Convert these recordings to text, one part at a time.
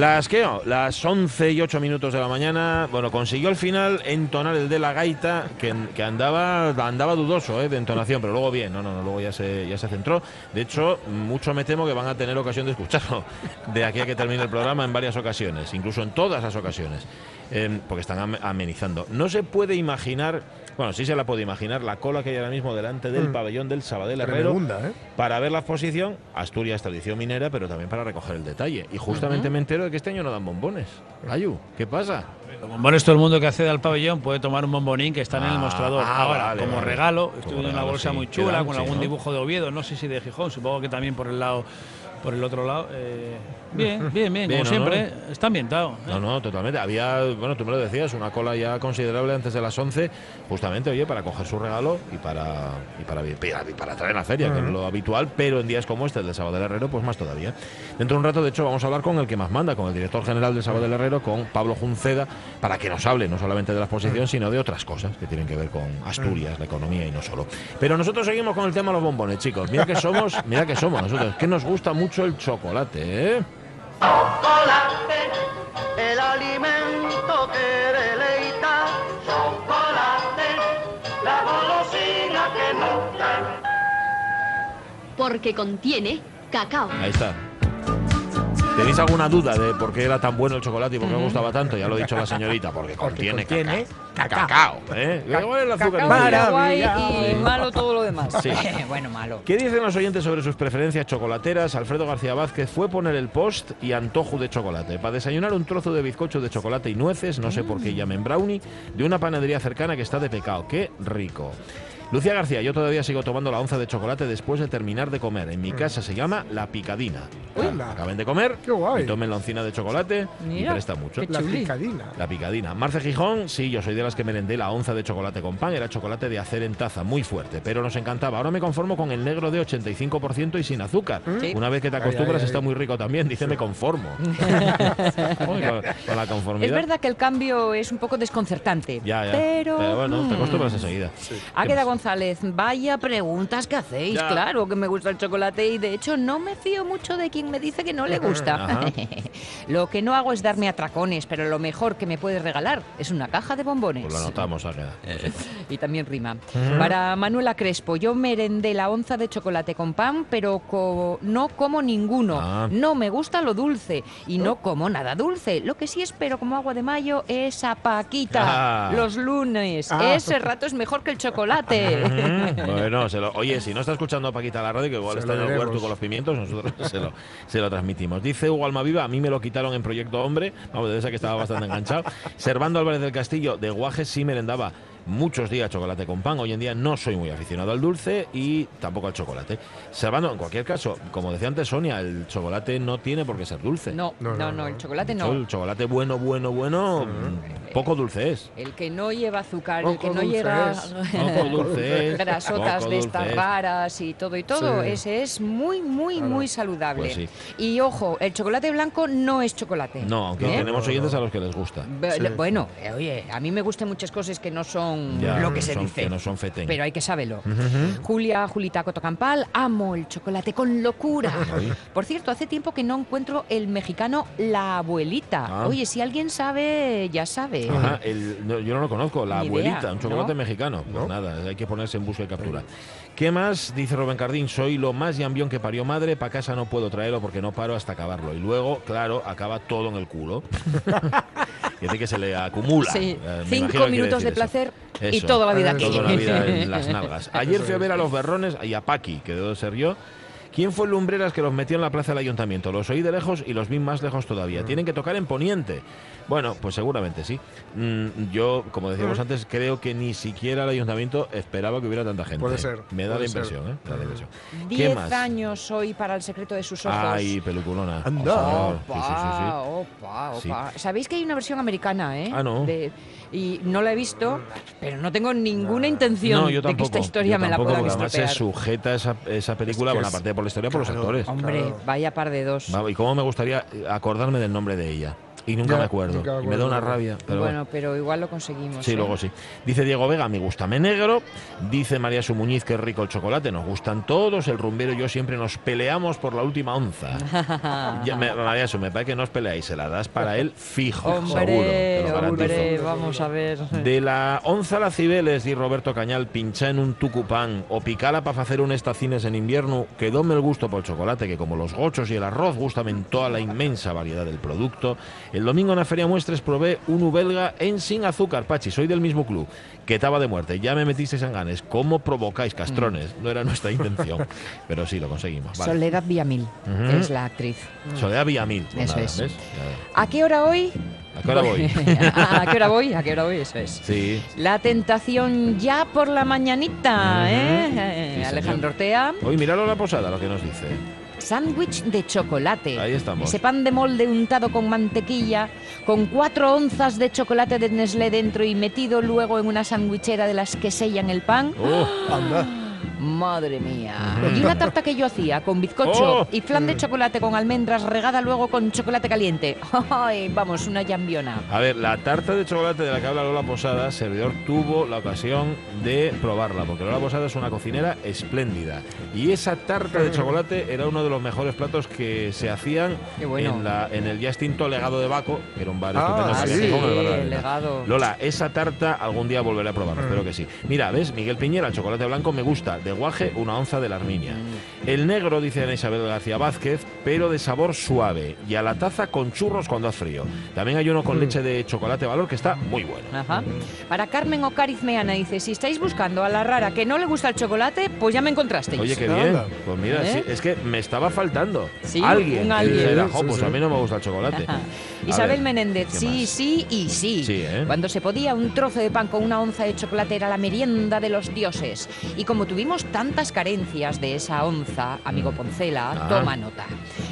Las que las 11 y 8 minutos de la mañana, bueno, consiguió al final entonar el de la gaita, que, que andaba andaba dudoso ¿eh? de entonación, pero luego bien, no, no, no, luego ya se, ya se centró. De hecho, mucho me temo que van a tener ocasión de escucharlo de aquí a que termine el programa en varias ocasiones, incluso en todas las ocasiones, eh, porque están amenizando. No se puede imaginar bueno, sí se la puede imaginar la cola que hay ahora mismo delante del mm. pabellón del Sabadell Herrero ¿eh? para ver la exposición. Asturias, tradición minera, pero también para recoger el detalle. Y justamente me entero de que este año no dan bombones. Ayu, ¿qué pasa? Los bombones, todo el mundo que accede al pabellón puede tomar un bombonín que está en el ah, mostrador. Ah, Ahora, como regalo, estoy en una bolsa muy chula con algún dibujo de Oviedo, no sé si de Gijón, supongo que también por el lado por el otro lado. Eh, bien, bien, bien, como siempre, está ambientado. ¿eh? No, no, totalmente. Había, bueno, tú me lo decías, una cola ya considerable antes de las 11, justamente, oye, para coger su regalo y para y para, y para traer la feria, que es lo habitual, pero en días como este, el de Sábado del Herrero, pues más todavía. Dentro de un rato, de hecho, vamos a hablar con el que más manda, con el director general del Sábado del Herrero, con Pablo Junceda, para que nos hable no solamente de la exposición, sino de otras cosas que tienen que ver con Asturias, la economía y no solo. Pero nosotros seguimos con el tema de los bombones, chicos. Mira que somos, mira que somos nosotros, que nos gusta mucho el chocolate, ¿eh? Chocolate, el alimento que deleita. Chocolate, la golosina que nunca. Porque contiene cacao. Ahí está. ¿Tenéis alguna duda de por qué era tan bueno el chocolate y por qué me gustaba tanto? Ya lo ha dicho la señorita, porque contiene, contiene cacao. ¿eh? el azúcar y malo todo lo demás. Sí. bueno, malo. ¿Qué dicen los oyentes sobre sus preferencias chocolateras? Alfredo García Vázquez fue poner el post y antojo de chocolate. Para desayunar un trozo de bizcocho de chocolate y nueces, no sé por qué llamen brownie, de una panadería cercana que está de pecado. ¡Qué rico! Lucía García, yo todavía sigo tomando la onza de chocolate después de terminar de comer. En mi mm. casa se llama la picadina. Acaben de comer Qué guay. y tomen la oncina de chocolate y presta mucho. La picadina. La picadina. Marce Gijón, sí, yo soy de las que merendé la onza de chocolate con pan. Era chocolate de hacer en taza, muy fuerte, pero nos encantaba. Ahora me conformo con el negro de 85% y sin azúcar. Una vez que te acostumbras está muy rico también. Dice, me conformo. con, la conformidad. Es verdad que el cambio es un poco desconcertante. Ya, ya. Pero, bueno, te acostumbras enseguida. Ha quedado González, vaya preguntas que hacéis. Claro que me gusta el chocolate y de hecho no me fío mucho de quien me dice que no le gusta. lo que no hago es darme atracones, pero lo mejor que me puedes regalar es una caja de bombones. Pues lo anotamos, y también rima. Para Manuela Crespo, yo merendé la onza de chocolate con pan, pero no como ninguno. Ah. No me gusta lo dulce y no como nada dulce. Lo que sí espero como agua de mayo es a Paquita ah. los lunes. Ah. Ese rato es mejor que el chocolate. bueno, oye, si no está escuchando a Paquita la radio, que igual está en el huerto con los pimientos, nosotros se lo, transmitimos. Dice Hugo Almaviva, a mí me lo quitaron en Proyecto Hombre, vamos, de esa que estaba bastante enganchado. Servando Álvarez del Castillo, de Guajes sí merendaba muchos días chocolate con pan. Hoy en día no soy muy aficionado al dulce y tampoco al chocolate. Salvando, en cualquier caso, como decía antes Sonia, el chocolate no tiene por qué ser dulce. No, no, no, el chocolate no. El chocolate bueno, bueno, bueno, poco dulce es. El que no lleva azúcar, el que no lleva grasotas de estas raras y todo y todo, ese es muy, muy, muy saludable. Pues y ojo, el chocolate blanco no es chocolate. No, aunque ¿Eh? tenemos oyentes a los que les gusta. Bueno, eh, oye, a mí me gustan muchas cosas que no son lo que se dice. no son Pero hay que saberlo. Julia, Julita Cotocampal, amo el chocolate con locura. Por cierto, hace tiempo que no encuentro el mexicano La Abuelita. Ah. Oye, si alguien sabe, ya sabe. yo no lo conozco, La Abuelita, un chocolate mexicano. Pues nada, hay que ponerse en busca y captura. ¿Qué más? Dice Rubén Cardín, soy lo más yambión que parió madre, para casa no puedo traerlo porque no paro hasta acabarlo. Y luego, claro, acaba todo en el culo. Dice que se le acumula. Sí. Eh, Cinco minutos de placer y toda la vida aquí. Toda la vida en las nalgas. Ayer fui a ver a los berrones y a Paqui, que debo ser yo, ¿Quién fue el Lumbreras que los metió en la plaza del ayuntamiento? Los oí de lejos y los vi más lejos todavía. Tienen que tocar en Poniente. Bueno, pues seguramente sí. Mm, yo, como decíamos antes, creo que ni siquiera el ayuntamiento esperaba que hubiera tanta gente. Puede ser, Me da la puede ser. impresión, ¿eh? Me da la impresión. ¿Qué Diez más? años hoy para el secreto de sus ojos. Ay, peliculona. Anda. Por favor. Sí, sí, sí, sí. Opa, opa, Sí. opa. Sabéis que hay una versión americana, ¿eh? Ah, ¿no? De- y no la he visto, pero no tengo ninguna intención No, yo de que tampoco. esta historia yo me la tampoco, puedan porque además se estropear. sujeta esa, esa película, Es que bueno, es- aparte por la historia, por los claro. actores. Hombre, Claro. vaya par de dos. Y cómo me gustaría acordarme del nombre de ella. Y nunca Ya, me acuerdo. nunca me Y me da una rabia. Pero bueno, pero igual lo conseguimos. Sí, ¿eh? luego sí. Dice Diego Vega, me gusta me negro. Dice María Sumuñiz, que rico el chocolate. Nos gustan todos. El rumbero y yo siempre nos peleamos por la última onza. ya, me, María Su, me parece que no os peleáis. Se la das para él fijo, seguro. Te Hombre, lo garantizo. hombre, vamos a ver. De la onza a la Cibeles, di Roberto Cañal, pincha en un tucupán o picala para hacer un estacines en invierno, quedóme el gusto por el chocolate, que como los gochos y el arroz gustan en toda la inmensa variedad del producto. El domingo en la Feria Muestres probé un ubelga en sin azúcar, Pachi, soy del mismo club, que estaba de muerte, ya me metisteis en ganes, ¿cómo provocáis castrones? No era nuestra intención, pero sí, lo conseguimos. Vale. Soledad Villamil Ujú. es la actriz. Soledad Villamil. pues Eso nada, es. ¿ves? ¿A qué hora hoy? ¿A qué hora voy? ¿A qué hora voy? ¿A qué hora voy? Eso es. Sí. La tentación ya por la mañanita. ¿eh? Sí, señor. Alejandro Ortea. Hoy miralo la posada, lo que nos dice. Sándwich de chocolate. Ahí estamos. Ese pan de molde untado con mantequilla, con cuatro onzas de chocolate de Nestlé dentro y metido luego en una sandwichera de las que sellan el pan. Oh. Anda. Madre mía. Y una tarta que yo hacía con bizcocho Oh. y flan de chocolate con almendras regada luego con chocolate caliente. Ay, vamos, una llambiona. A ver, la tarta de chocolate de la que habla Lola Posada, servidor tuvo la ocasión de probarla, porque Lola Posada es una cocinera espléndida. Y esa tarta de chocolate era uno de los mejores platos que se hacían bueno. en, la, en el ya extinto Legado de Baco, que era un bar Ah, estupendo que sí. Arena. legado. Lola, esa tarta algún día volveré a probarla, espero que sí. Mira, ¿ves? Miguel Piñera, el chocolate blanco me gusta. De guaje, una onza de la Arminia. El negro, dice Ana Isabel García Vázquez, pero de sabor suave. Y a la taza con churros cuando hace frío. También hay uno con leche de chocolate valor que está muy bueno. Ajá. Para Carmen Ocariz Meana dice, si estáis buscando a la rara que no le gusta el chocolate, pues ya me encontrasteis. Oye, qué bien. Pues mira, ¿Eh? sí, es que me estaba faltando. Sí, alguien. un alguien. dijera, Sí, "Jo, sí, pues a mí no me gusta el chocolate. Isabel ver, Menéndez, ¿qué sí, más? sí y sí. Sí, ¿eh? Cuando se podía, un trozo de pan con una onza de chocolate era la merienda de los dioses. Y como tuvimos tantas carencias de esa onza, amigo Poncela, Ah. toma nota.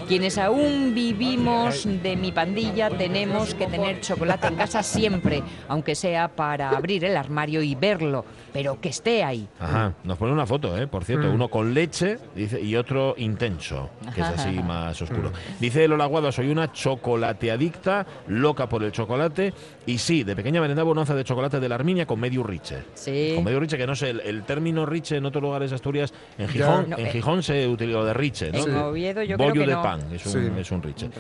Quienes aún vivimos de mi pandilla tenemos que tener chocolate en casa siempre, aunque sea para abrir el armario y verlo, pero que esté ahí. Ajá, nos pone una foto, ¿eh? por cierto, uno con leche dice, y otro intenso, que es así más oscuro. Dice Lola Guado, soy una chocolateadicta, loca por el chocolate, y sí, de pequeña merendaba una onza de chocolate de la Arminia con medio riche. Sí. Con medio riche, que no sé, el, el término riche en otros lugares de Asturias, en Gijón, No, en eh. Gijón se utilizó de riche, ¿no? En Oviedo yo creo Bollo que de no. pan, es un, Sí. es un riche. Un.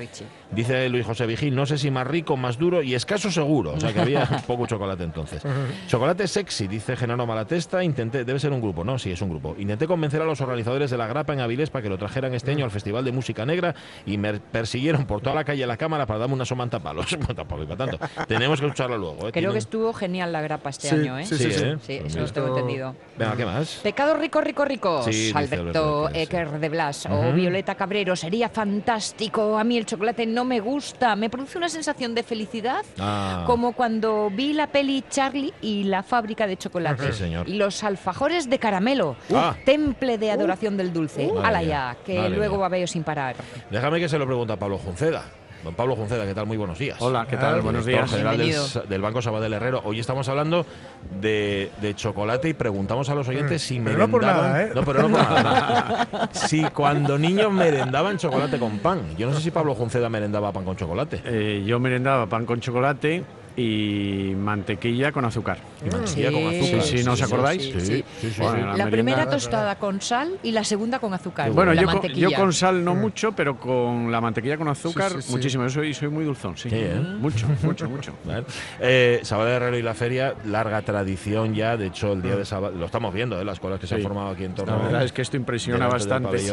Dice Luis José Vigil, no sé si más rico, más duro y escaso seguro. O sea que había poco chocolate entonces. Chocolate sexy, dice Genaro Malatesta. Intenté, debe ser un grupo, ¿no? Sí, es un grupo. Intenté convencer a los organizadores de la grapa en Avilés para que lo trajeran este año al Festival de Música Negra y me persiguieron por toda la calle la cámara para darme una somanta palos. Tampoco iba tanto. Tenemos que escucharlo luego. ¿eh? Creo Tienen- que estuvo genial la grapa este Sí, año, ¿eh? sí, Sí, ¿eh? Sí, Pues eso lo tengo entendido. Venga, ¿qué más? Pecado rico, rico, rico. Sí, dice Alberto Ecker, sí. De Blas o Violeta Cabrero. Sería fantástico. A mí el chocolate no me gusta. Me produce una sensación de felicidad. Ah. Como cuando vi la peli Charlie y la fábrica de chocolate. Sí, señor. Y los alfajores de caramelo. Ah. Temple de adoración del dulce. Uh. Ala ya, que madre luego babeo sin parar. Déjame que se lo pregunte a Pablo Junceda. Don Pablo Junceda, ¿qué tal? Muy buenos días. Hola, ¿qué tal? Ah, Buenos Director días. general del, Bienvenido. Sa- del Banco Sabadell Herrero. Hoy estamos hablando de, de chocolate y preguntamos a los oyentes si Pero no por merendaban. nada, ¿eh? No, pero no por nada. si cuando niños merendaban chocolate con pan. Yo no sé si Pablo Junceda merendaba pan con chocolate. Eh, yo merendaba pan con chocolate y mantequilla con azúcar. Y mantequilla con Sí, azúcar. sí, ¿no os sí, acordáis? Sí, Sí, sí, sí. sí, Bueno, sí. la La merienda- primera tostada con sal y la segunda con azúcar. Bueno, la yo con, yo con sal no mucho, pero con la mantequilla con azúcar Sí, sí, sí. muchísimo. Yo soy, soy muy dulzón, sí. Sí, ¿eh? Mucho, mucho, mucho. Vale. Eh, Sabadell Herrero y la feria, larga tradición ya. De hecho, el día de Sabadell, lo estamos viendo, ¿eh? las colas que se han Sí. formado aquí en torno La verdad es que esto impresiona bastante. Sí.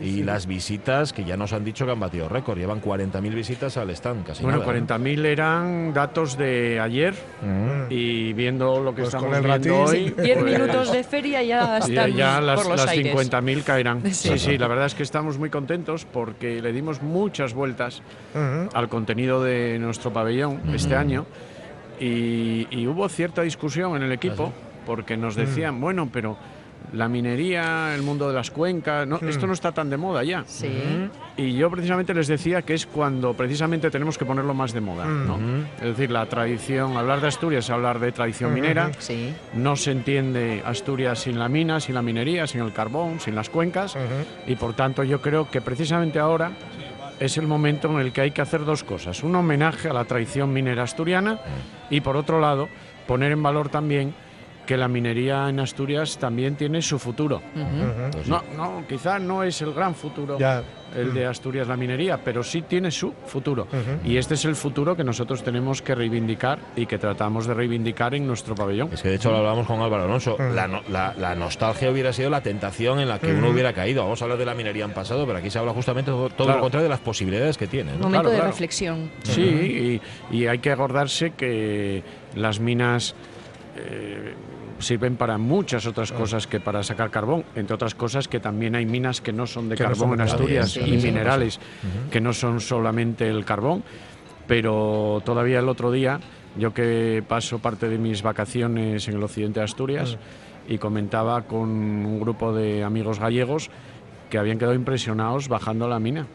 Y las visitas que ya nos han dicho que han batido récord. Llevan 40.000 visitas al stand, casi Bueno, nada, ¿no? 40.000 eran datos datos de ayer y viendo lo que Pues estamos viendo ratín. hoy. Diez pues, minutos de feria ya ya, están ya las, las aires. 50.000 caerán. Sí. Sí. sí, la verdad es que estamos muy contentos porque le dimos muchas vueltas al contenido de nuestro pabellón este año y, y hubo cierta discusión en el equipo porque nos decían, bueno, pero la minería, el mundo de las cuencas, no, esto no está tan de moda ya. Sí. Y yo precisamente les decía que es cuando precisamente tenemos que ponerlo más de moda. ¿no? Es decir, la tradición, hablar de Asturias es hablar de tradición minera. Sí. No se entiende Asturias sin la mina, sin la minería, sin el carbón, sin las cuencas. Y por tanto yo creo que precisamente ahora es el momento en el que hay que hacer dos cosas. Un homenaje a la tradición minera asturiana y por otro lado poner en valor también que la minería en Asturias también tiene su futuro. No, no, quizá no es el gran futuro Ya. el de Asturias la minería, pero sí tiene su futuro. Y este es el futuro que nosotros tenemos que reivindicar y que tratamos de reivindicar en nuestro pabellón. Es que de hecho lo hablábamos con Álvaro Alonso. La, no- la- la nostalgia hubiera sido la tentación en la que uno hubiera caído. Vamos a hablar de la minería en pasado, pero aquí se habla justamente todo, todo Claro. lo contrario de las posibilidades que tiene. ¿no? Momento Claro, de claro. reflexión. Sí, y, y hay que acordarse que las minas eh, sirven para muchas otras cosas que para sacar carbón, entre otras cosas que también hay minas que no son de Que no carbón son en Asturias sí, y sí. minerales que no son solamente el carbón, pero todavía el otro día, yo que paso parte de mis vacaciones en el occidente de Asturias y comentaba con un grupo de amigos gallegos que habían quedado impresionados bajando a la mina.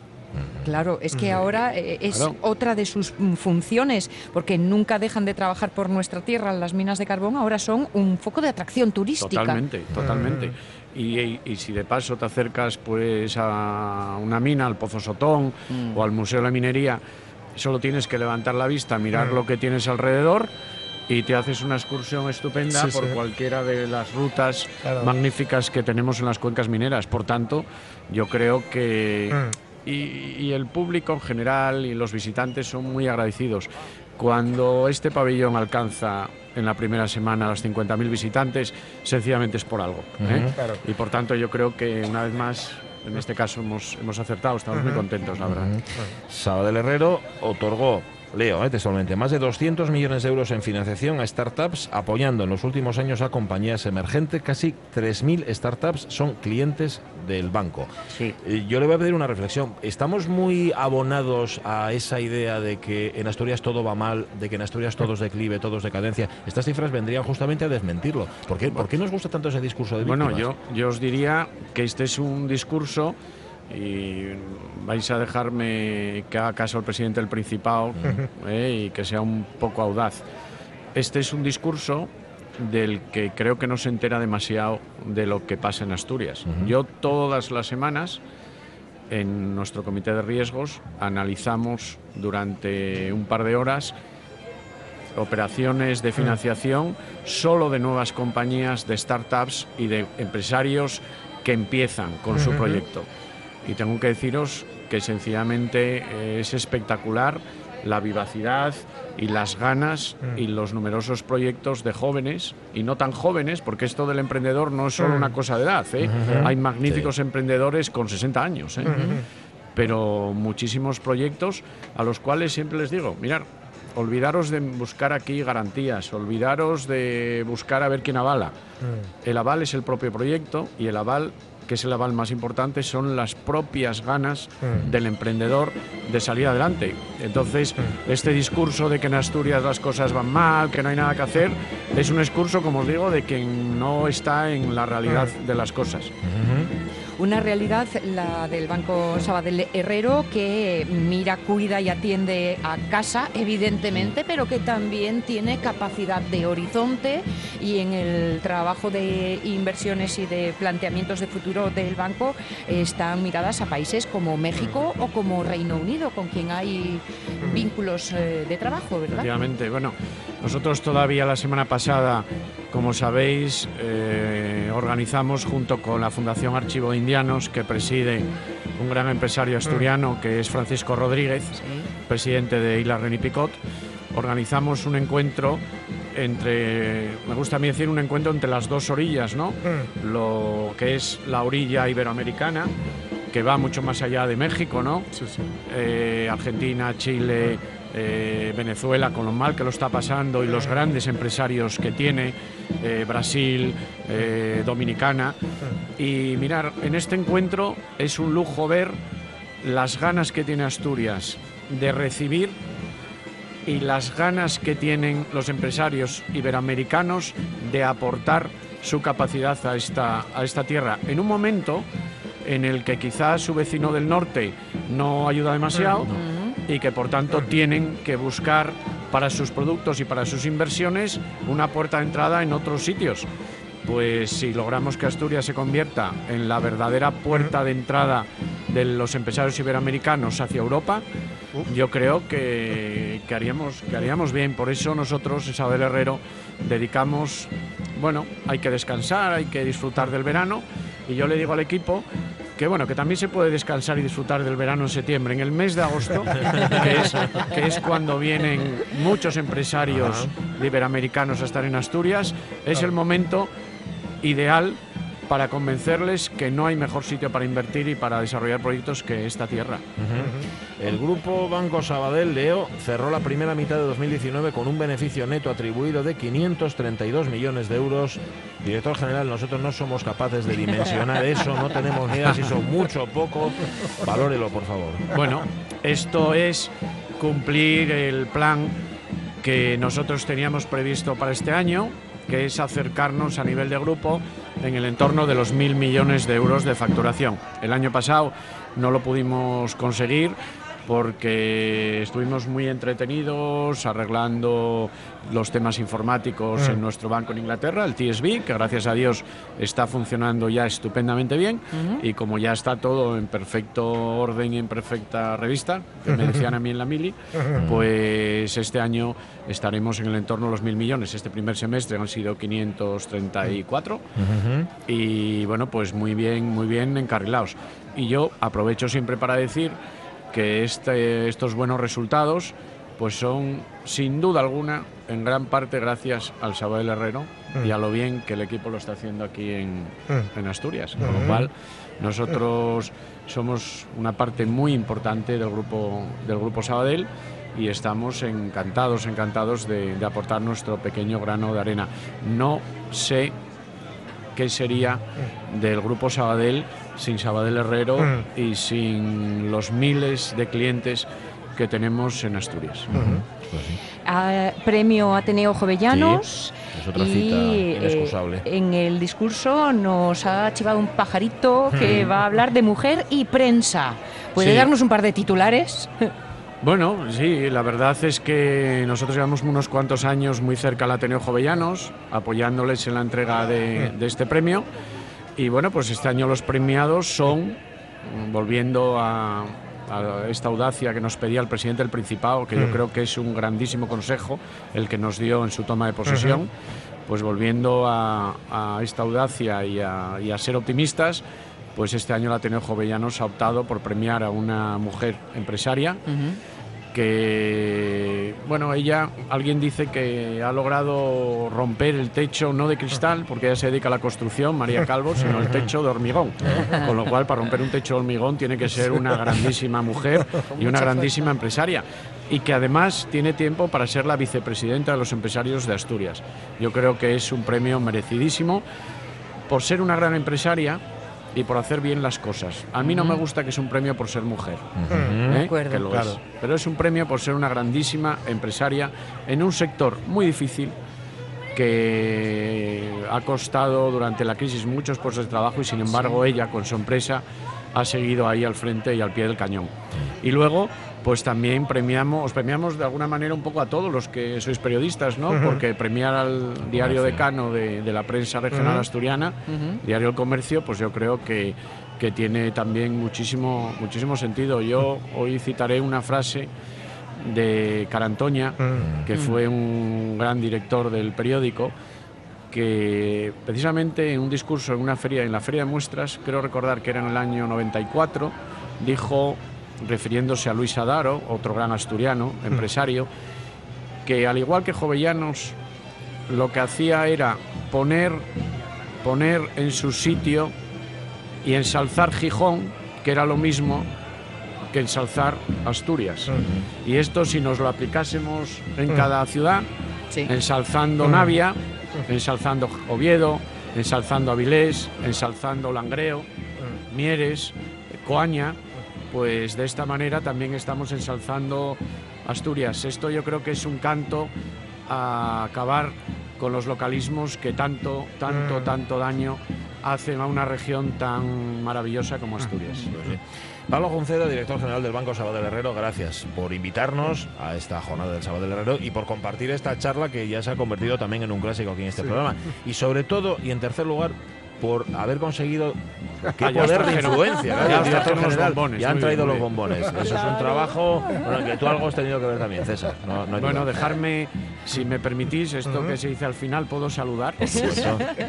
Claro, es que ahora eh, es Claro. otra de sus mm, funciones, porque nunca dejan de trabajar por nuestra tierra las minas de carbón, ahora son un foco de atracción turística. Totalmente, totalmente. Y, y- y si de paso te acercas pues a una mina, al Pozo Sotón o al Museo de la Minería, solo tienes que levantar la vista, mirar lo que tienes alrededor y te haces una excursión estupenda Sí, por sí. cualquiera de las rutas Claro. magníficas que tenemos en las cuencas mineras. Por tanto, yo creo que... Mm. Y, y el público en general y los visitantes son muy agradecidos. Cuando este pabellón alcanza en la primera semana los 50.000 visitantes, sencillamente es por algo. ¿eh? Claro. Y por tanto yo creo que una vez más, en este caso hemos, hemos acertado, estamos muy contentos, la verdad. Sabadell Herrero otorgó, leo eh, textualmente, más de 200 millones de euros en financiación a startups, apoyando en los últimos años a compañías emergentes. Casi 3.000 startups son clientes del banco. Sí. Eh, Yo le voy a pedir una reflexión. ¿Estamos muy abonados a esa idea de que en Asturias todo va mal, de que en Asturias todo es declive, todo es decadencia? Estas cifras vendrían justamente a desmentirlo. ¿Por qué, ¿Por qué nos gusta tanto ese discurso de Bueno, víctimas? yo, yo os diría que este es un discurso y vais a dejarme que haga caso al presidente del Principado eh, y que sea un poco audaz. Este es un discurso del que creo que no se entera demasiado de lo que pasa en Asturias. Yo todas las semanas en nuestro comité de riesgos analizamos durante un par de horas operaciones de financiación solo de nuevas compañías, de startups y de empresarios que empiezan con su proyecto. Y tengo que deciros que sencillamente es espectacular la vivacidad y las ganas y los numerosos proyectos de jóvenes y no tan jóvenes, porque esto del emprendedor no es solo una cosa de edad. ¿eh? Hay magníficos emprendedores con 60 años. ¿eh? pero muchísimos proyectos a los cuales siempre les digo, mirar, olvidaros de buscar aquí garantías, olvidaros de buscar a ver quién avala. El aval es el propio proyecto y el aval, que es el aval más importante, son las propias ganas del emprendedor de salir adelante. Entonces, este discurso de que en Asturias las cosas van mal, que no hay nada que hacer, es un discurso, como os digo, de quien no está en la realidad de las cosas. Una realidad, la del Banco Sabadell Herrero, que mira, cuida y atiende a casa, evidentemente, pero que también tiene capacidad de horizonte y en el trabajo de inversiones y de planteamientos de futuro del banco están miradas a países como México o como Reino Unido, con quien hay vínculos eh, de trabajo, ¿verdad? Efectivamente. Bueno, nosotros todavía la semana pasada, como sabéis, eh, organizamos junto con la Fundación Archivo de Indianos, que preside un gran empresario asturiano que es Francisco Rodríguez, presidente de Isla Reni Picot, organizamos un encuentro entre, me gusta a mí decir, un encuentro entre las dos orillas, ¿no? Lo que es la orilla iberoamericana que va mucho más allá de México, ¿no? Eh, Argentina, Chile, eh, Venezuela, con lo mal que lo está pasando y los grandes empresarios que tiene, eh, Brasil, Dominicana. Y mirar, en este encuentro es un lujo ver las ganas que tiene Asturias de recibir y las ganas que tienen los empresarios iberoamericanos de aportar su capacidad a esta, a esta tierra. En un momento en el que quizás su vecino del norte no ayuda demasiado y que por tanto tienen que buscar para sus productos y para sus inversiones una puerta de entrada en otros sitios. Pues si logramos que Asturias se convierta en la verdadera puerta de entrada de los empresarios iberoamericanos hacia Europa, yo creo que, haríamos, que haríamos bien. Por eso nosotros, Isabel Herrero, dedicamos, bueno, hay que descansar, hay que disfrutar del verano. Y yo le digo al equipo que bueno, que también se puede descansar y disfrutar del verano en septiembre. En el mes de agosto, que es, cuando vienen muchos empresarios iberoamericanos a estar en Asturias, es el momento ideal para convencerles que no hay mejor sitio para invertir y para desarrollar proyectos que esta tierra. El grupo Banco Sabadell, Leo, cerró la primera mitad de 2019 con un beneficio neto atribuido de 532 millones de euros. Director general, nosotros no somos capaces de dimensionar eso, no tenemos ni idea si son mucho o poco. Valórelo, por favor. Bueno, esto es cumplir el plan que nosotros teníamos previsto para este año, que es acercarnos a nivel de grupo en el entorno de los mil millones de euros de facturación. El año pasado no lo pudimos conseguir porque estuvimos muy entretenidos arreglando los temas informáticos en mm. nuestro banco en Inglaterra, el TSB, que gracias a Dios está funcionando ya estupendamente bien y como ya está todo en perfecto orden y en perfecta revista, que me decían a mí en la mili, pues este año estaremos en el entorno de los mil millones. Este primer semestre han sido 534 y bueno, pues muy bien, muy bien encarrilados. Y yo aprovecho siempre para decir que este, estos buenos resultados pues son sin duda alguna en gran parte gracias al Sabadell Herrero y a lo bien que el equipo lo está haciendo aquí en, en Asturias. Con lo cual nosotros somos una parte muy importante del grupo, del grupo Sabadell y estamos encantados, encantados de, de aportar nuestro pequeño grano de arena. No sé qué sería del grupo Sabadell sin Sabadell Herrero mm. y sin los miles de clientes que tenemos en Asturias. Pues ah, premio Ateneo Jovellanos. y eh, en el discurso nos ha chivado un pajarito que va a hablar de mujer y prensa. ¿Puede darnos un par de titulares? Bueno, sí, la verdad es que nosotros llevamos unos cuantos años muy cerca al Ateneo Jovellanos, apoyándoles en la entrega de, este premio. Y bueno, pues este año los premiados son, volviendo a, esta audacia que nos pedía el presidente del Principado, que yo mm. creo que es un grandísimo consejo el que nos dio en su toma de posesión, pues volviendo a, esta audacia y a, ser optimistas, pues este año el Ateneo Jovellanos ha optado por premiar a una mujer empresaria que, bueno, ella, alguien dice que ha logrado romper el techo no de cristal, porque ella se dedica a la construcción, María Calvo, sino el techo de hormigón. Con lo cual, para romper un techo de hormigón tiene que ser una grandísima mujer y una grandísima empresaria. Y que además tiene tiempo para ser la vicepresidenta de los empresarios de Asturias. Yo creo que es un premio merecidísimo por ser una gran empresaria y por hacer bien las cosas. A mí no me gusta que es un premio por ser mujer, ¿eh? que lo es. pero es un premio por ser una grandísima empresaria en un sector muy difícil que ha costado durante la crisis muchos puestos de trabajo y sin embargo ella con su empresa ha seguido ahí al frente y al pie del cañón. Y luego pues también premiamos, os premiamos de alguna manera un poco a todos los que sois periodistas, ¿no? Porque premiar al diario decano de, de la prensa regional asturiana, Diario El Comercio, pues yo creo que, que tiene también muchísimo, muchísimo sentido. Yo hoy citaré una frase de Carantoña, que fue un gran director del periódico, que precisamente en un discurso en una feria, en la feria de muestras, creo recordar que era en el año 94, dijo refiriéndose a Luis Adaro, otro gran asturiano, mm. empresario, que al igual que Jovellanos, lo que hacía era poner, poner en su sitio y ensalzar Gijón que era lo mismo que ensalzar Asturias. Y esto si nos lo aplicásemos en cada ciudad, ensalzando Navia, ensalzando Oviedo, ensalzando Avilés, ensalzando Langreo, Mieres, Coaña, pues de esta manera también estamos ensalzando Asturias. Esto yo creo que es un canto a acabar con los localismos que tanto, tanto, Mm. tanto daño hacen a una región tan maravillosa como Asturias. Pues Pablo Junceda, director general del Banco Sabadell Herrero, gracias por invitarnos a esta jornada del Sabadell Herrero y por compartir esta charla que ya se ha convertido también en un clásico aquí en este programa. Y sobre todo, y en tercer lugar, por haber conseguido qué Ah, ya poder de influencia. ya director trajeron los bombones, Ya han traído bien, los bombones. Eso es un trabajo bueno, que tú algo has tenido que ver también, César. No, no hay Bueno, dejarme, si me permitís, esto que se dice al final, ¿puedo saludar?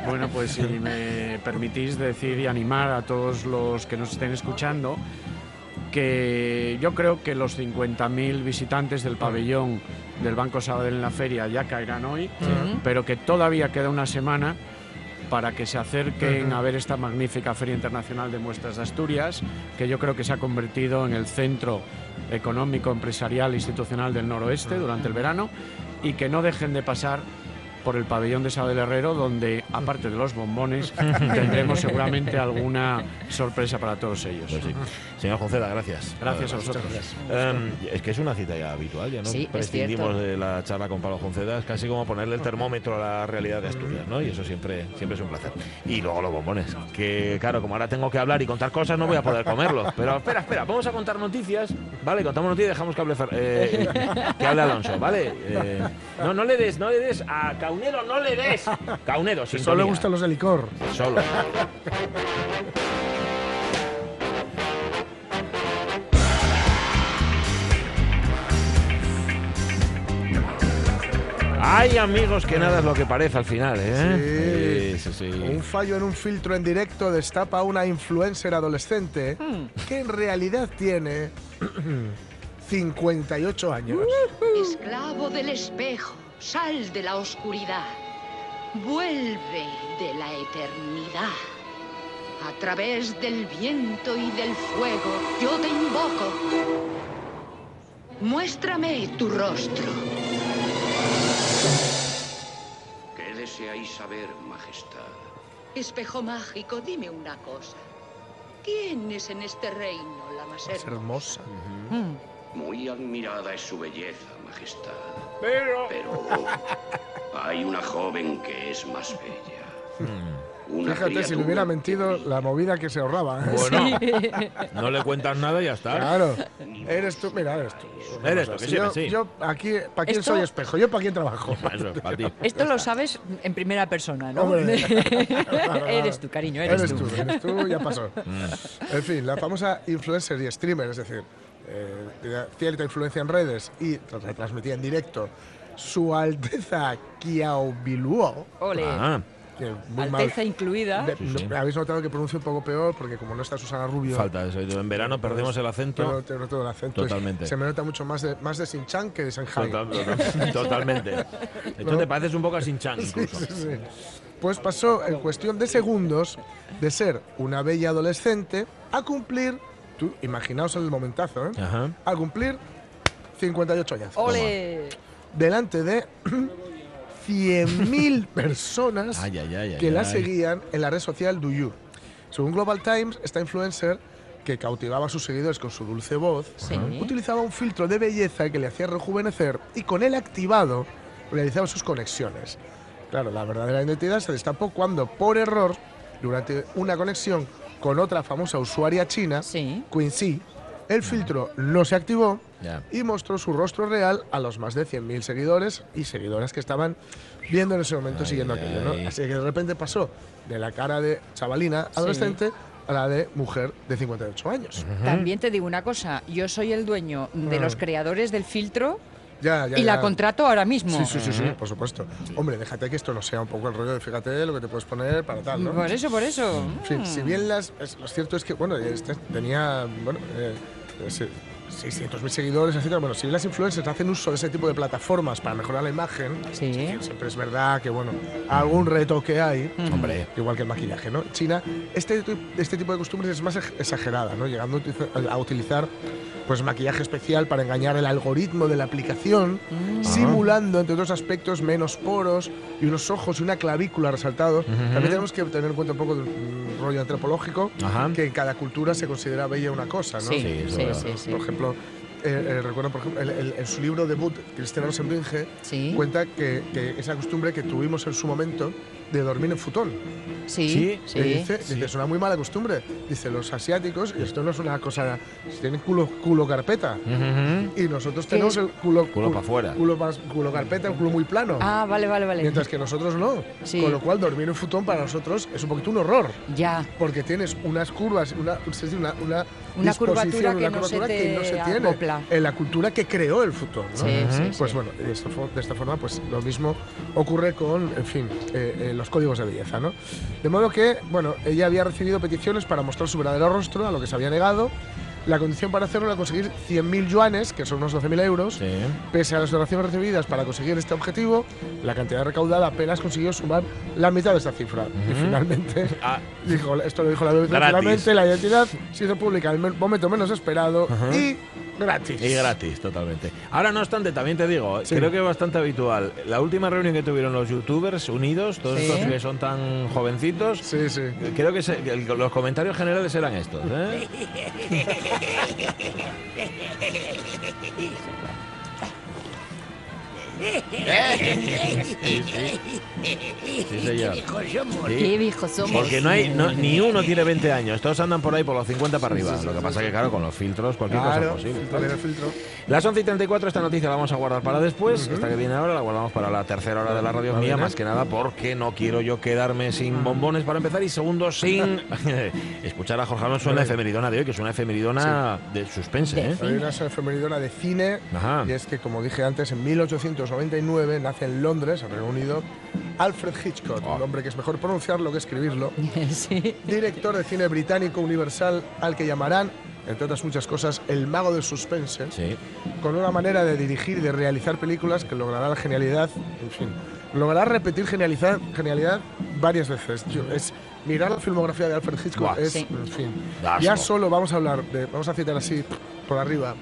bueno, pues si me permitís decir y animar a todos los que nos estén escuchando, que yo creo que los 50.000 visitantes del pabellón del Banco Sabadell en la feria ya caerán hoy, pero que todavía queda una semana para que se acerquen a ver esta magnífica Feria Internacional de Muestras de Asturias, que yo creo que se ha convertido en el centro económico, empresarial, institucional del noroeste durante el verano, y que no dejen de pasar por el pabellón de Sabadell Herrero, donde, aparte de los bombones, tendremos seguramente alguna sorpresa para todos ellos. Pues sí. Señor Junceda, gracias. Gracias a vosotros. Em, es que es una cita ya habitual, ya no Sí, es prescindimos de la charla con Pablo Junceda, es casi como ponerle el termómetro a la realidad de Asturias, ¿no? Y eso siempre, siempre es un placer. Y luego los bombones, que claro, como ahora tengo que hablar y contar cosas, no voy a poder comerlos. Pero espera, espera, vamos a contar noticias, ¿vale? Contamos noticias y dejamos que hable, Fer- eh, que hable Alonso, ¿vale? Eh, no, no le des, no le des a Caunedo, no le des. Caunedo, sin Solo le gustan los de licor. Solo. Hay amigos que nada es lo que parece al final, ¿eh? Sí, sí, sí. Un fallo en un filtro en directo destapa a una influencer adolescente que en realidad tiene 58 años. Esclavo del espejo, sal de la oscuridad. Vuelve de la eternidad. A través del viento y del fuego, yo te invoco. Muéstrame tu rostro. ¿Qué deseáis saber, Majestad? Espejo mágico, dime una cosa. ¿Quién es en este reino la más Es hermosa? hermosa. Muy admirada es su belleza, Majestad. Pero. Pero hay una joven que es más bella. Una Fíjate, si le hubiera mentido, la movida que se ahorraba. ¿eh? Bueno, no le cuentas nada y ya está. Claro. Eres tú, mira, eres tú. Eres tú, que yo, sí. yo aquí, ¿para quién Esto- soy espejo? ¿Yo para quién trabajo? Eso, para ti. Esto lo sabes en primera persona, ¿no? Hombre. eres tú, cariño, eres, Eres tú, eres tú, ya pasó. En fin, la famosa influencer y streamer, es decir, eh, cierta influencia en redes y tra- retransmitía en directo su Alteza Kiaobiluo, Ole. Ah, muy mal. Alteza incluida. De- Sí, Habéis notado que pronuncio un poco peor porque como no está Susana Rubio, falta eso. En verano perdemos el pero acento. te noto el acento. Totalmente. Se me nota mucho más de, más de Sinchan que de Shanghai. Total- total- totalmente. De hecho, No. te pareces un poco a Shin-Chan Sí, incluso. sí, sí. Pues pasó en cuestión de segundos de ser una bella adolescente a cumplir, tú imaginaos el momentazo, ¿eh? Ajá. a cumplir 58 años. Ole. Delante de 100.000 personas Ay, ay, ay, ay, que la ay. seguían en la red social Douyu. Según Global Times, esta influencer que cautivaba a sus seguidores con su dulce voz, Sí. utilizaba un filtro de belleza que le hacía rejuvenecer y con él activado realizaba sus conexiones. Claro, la verdadera identidad se destapó cuando, por error, durante una conexión con otra famosa usuaria china, Sí. Quincy, el filtro no se activó y mostró su rostro real a los más de 100.000 seguidores y seguidoras que estaban viendo en ese momento Ay, siguiendo aquello. ¿no? ay. Así que de repente pasó de la cara de chavalina adolescente a la de mujer de 58 años. También te digo una cosa, yo soy el dueño de los creadores del filtro Ya, ya, y la contrato ahora mismo. Sí, sí, sí, sí, por supuesto. Hombre, déjate que esto no sea un poco el rollo de fíjate lo que te puedes poner para tal, ¿no? Por eso, por eso. En fin, si bien las, es- lo cierto es que, bueno, este tenía, bueno, eh, se, 600.000 seguidores, etcétera. Bueno, si las influencers hacen uso de ese tipo de plataformas para mejorar la imagen, Sí. siempre es verdad que, bueno, algún reto que hay, Hombre. igual que el maquillaje, ¿no? China, este, este tipo de costumbres es más exagerada, ¿no? Llegando a utilizar, pues maquillaje especial para engañar el algoritmo de la aplicación, simulando, entre otros aspectos, menos poros y unos ojos y una clavícula resaltados. También tenemos que tener en cuenta un poco del mm, rollo antropológico, Ajá. que en cada cultura se considera bella una cosa, ¿no? Sí, Sí, sí, sí. Por ejemplo, eh, eh, recuerdo por ejemplo, el- el- en su libro debut, Cristiano Sembringe, Sí. cuenta que, que esa costumbre que tuvimos en su momento de dormir en futón. Sí, Sí, sí. Dice, dice, es una muy mala costumbre. Dice, los asiáticos, y esto no es una cosa, tienen culo, culo carpeta. Ujú. Y nosotros ¿Qué tenemos el culo, Culo pa' fuera. Culo, pas- culo carpeta, el culo muy plano. Ah, vale, vale, vale. Mientras que nosotros no. Sí. Con lo cual, dormir en futón para nosotros es un poquito un horror. Ya. Porque tienes unas curvas, una, una, una, Una curvatura que una no se curvatura te que no se tiene acopla. en la cultura que creó el futón. ¿no? Sí, sí, Pues sí. bueno, de esta, de esta forma, pues lo mismo ocurre con, en fin, eh, eh, los códigos de belleza, ¿no? De modo que, bueno, ella había recibido peticiones para mostrar su verdadero rostro, a lo que se había negado. La condición para hacerlo era conseguir 100.000 yuanes, que son unos 12.000 euros. Sí. Pese a las donaciones recibidas para conseguir este objetivo, la cantidad recaudada apenas consiguió sumar la mitad de esta cifra. Y finalmente, Ah. dijo, esto lo dijo la BBC, finalmente la identidad se hizo pública en el me- momento menos esperado y gratis. Y gratis, totalmente. Ahora, no obstante, también te digo, Sí. creo que es bastante habitual. La última reunión que tuvieron los youtubers unidos, todos Sí. estos que son tan jovencitos, Sí, sí. creo que, se- que el- los comentarios generales eran estos. ¿eh? Sí, señor. Sí. Qué viejos somos. Porque no hay, no- ni uno tiene 20 años, todos andan por ahí por los 50 para arriba. Lo que pasa que, claro, con los filtros cualquier cosa es posible. filtro, viene el filtro. Las 11 y 34, esta noticia la vamos a guardar para después. Esta que viene ahora la guardamos para la tercera hora de la radio mía, más que nada porque no quiero yo quedarme sin bombones para empezar y segundo, sin escuchar a Jorge Alonso en la efemeridona de hoy, que es una efemeridona de suspense. ¿eh? Hay una efemeridona de cine Ajá. y es que, como dije antes, en 1899 nace en Londres, en Reino Unido, Alfred Hitchcock, Oh. un hombre que es mejor pronunciarlo que escribirlo, sí. director de cine británico universal al que llamarán, entre otras muchas cosas, el mago del suspense, Sí. con una manera de dirigir y de realizar películas que logrará la genialidad, en fin, logrará repetir genialidad, genialidad varias veces. Yo- es mirar la filmografía de Alfred Hitchcock Buah. es, Sí. en fin, ya solo vamos a hablar de, vamos a citar así por arriba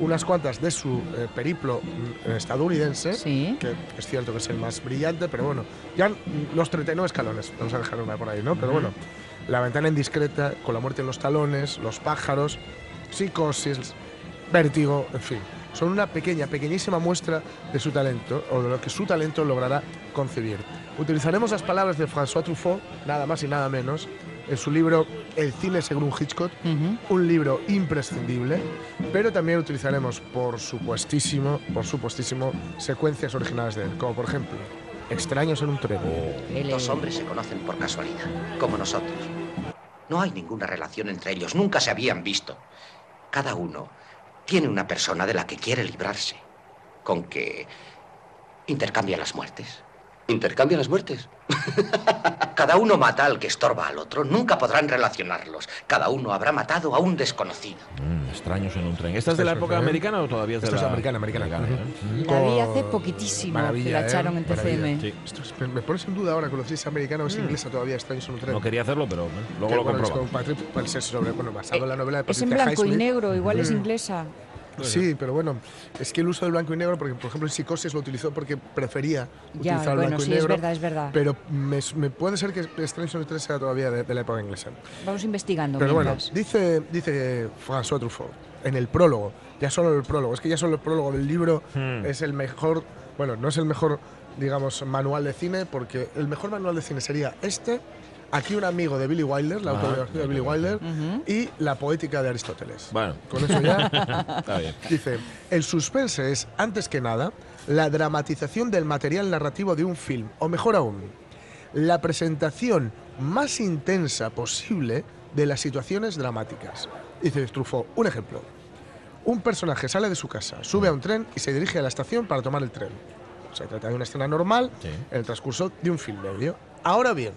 unas cuantas de su eh, periplo mm, estadounidense, Sí. que es cierto que es el más brillante, pero bueno, ya los 39 escalones, vamos a dejar una por ahí, ¿no? Pero bueno, La ventana indiscreta, Con la muerte en los talones, Los pájaros, Psicosis, Vértigo, en fin. Son una pequeña, pequeñísima muestra de su talento, o de lo que su talento logrará concebir. Utilizaremos las palabras de François Truffaut, nada más y nada menos, en su libro El cine según Hitchcock, un libro imprescindible, pero también utilizaremos, por supuestísimo, por supuestísimo, secuencias originales de él, como por ejemplo, Extraños en un tren. Dos hombres se conocen por casualidad, como nosotros. No hay ninguna relación entre ellos, nunca se habían visto. Cada uno tiene una persona de la que quiere librarse, con que intercambia las muertes. ¿Intercambia las muertes? Cada uno mata al que estorba al otro, nunca podrán relacionarlos. Cada uno habrá matado a un desconocido. Mm, extraños en un tren. ¿Esta es de la en época tren. americana o todavía es de Esta es la americana, americana. ¿eh? La vi hace poquitísimo que la ¿eh? echaron en Maravilla. TCM. Sí. Es- me- pones en duda ahora con lo que es americana o es inglesa todavía, Extraños en un tren. No quería hacerlo, pero bueno, luego Que, lo bueno, es compruebo. con Patrick- es sobre, bueno, basado en la novela de Es en blanco y Highsmith. negro, igual es Mm. Sí, pero bueno, es que el uso del blanco y negro, porque por ejemplo en Psicosis lo utilizó porque prefería Ya, utilizar el blanco y sí, es negro. verdad, es verdad. Pero me, me puede ser que Strange on the Train sea todavía de, de la época inglesa. Vamos investigando. Pero bueno, dice, dice François Truffaut en el prólogo, ya solo el prólogo, es que ya solo el prólogo del libro Hmm. es el mejor, bueno, no es el mejor, digamos, manual de cine, porque el mejor manual de cine sería este, aquí un amigo de Billy Wilder, la autobiografía de Billy Wilder, y la poética de Aristóteles. Bueno, Con eso ya está bien. Dice, el suspense es, antes que nada, la dramatización del material narrativo de un film, o mejor aún, la presentación más intensa posible de las situaciones dramáticas. Dice Truffaut, un ejemplo. Un personaje sale de su casa, sube a un tren y se dirige a la estación para tomar el tren. Se trata de una escena normal Sí. en el transcurso de un film medio. Ahora bien,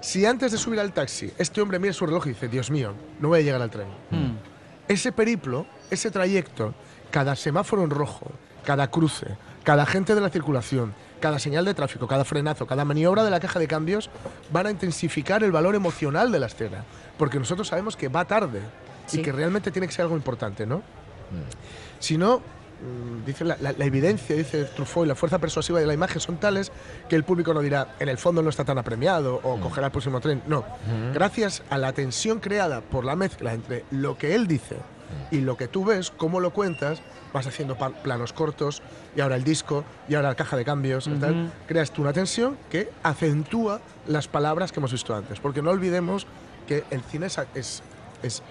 si antes de subir al taxi este hombre mira su reloj y dice, Dios mío, no voy a llegar al tren. Mm. Ese periplo ese trayecto, cada semáforo en rojo, cada cruce, cada agente de la circulación, cada señal de tráfico, cada frenazo, cada maniobra de la caja de cambios van a intensificar el valor emocional de la escena. Porque nosotros sabemos que va tarde y que realmente tiene que ser algo importante, ¿no? Si no, dice la, la- la evidencia, dice Truffaut, y la fuerza persuasiva de la imagen son tales que el público no dirá, en el fondo no está tan apremiado o cogerá el próximo tren. No. Gracias a la tensión creada por la mezcla entre lo que él dice y lo que tú ves, cómo lo cuentas, vas haciendo planos cortos y ahora el disco y ahora la caja de cambios tal, creas tú una tensión que acentúa las palabras que hemos visto antes. Porque no olvidemos que el cine es, es, es,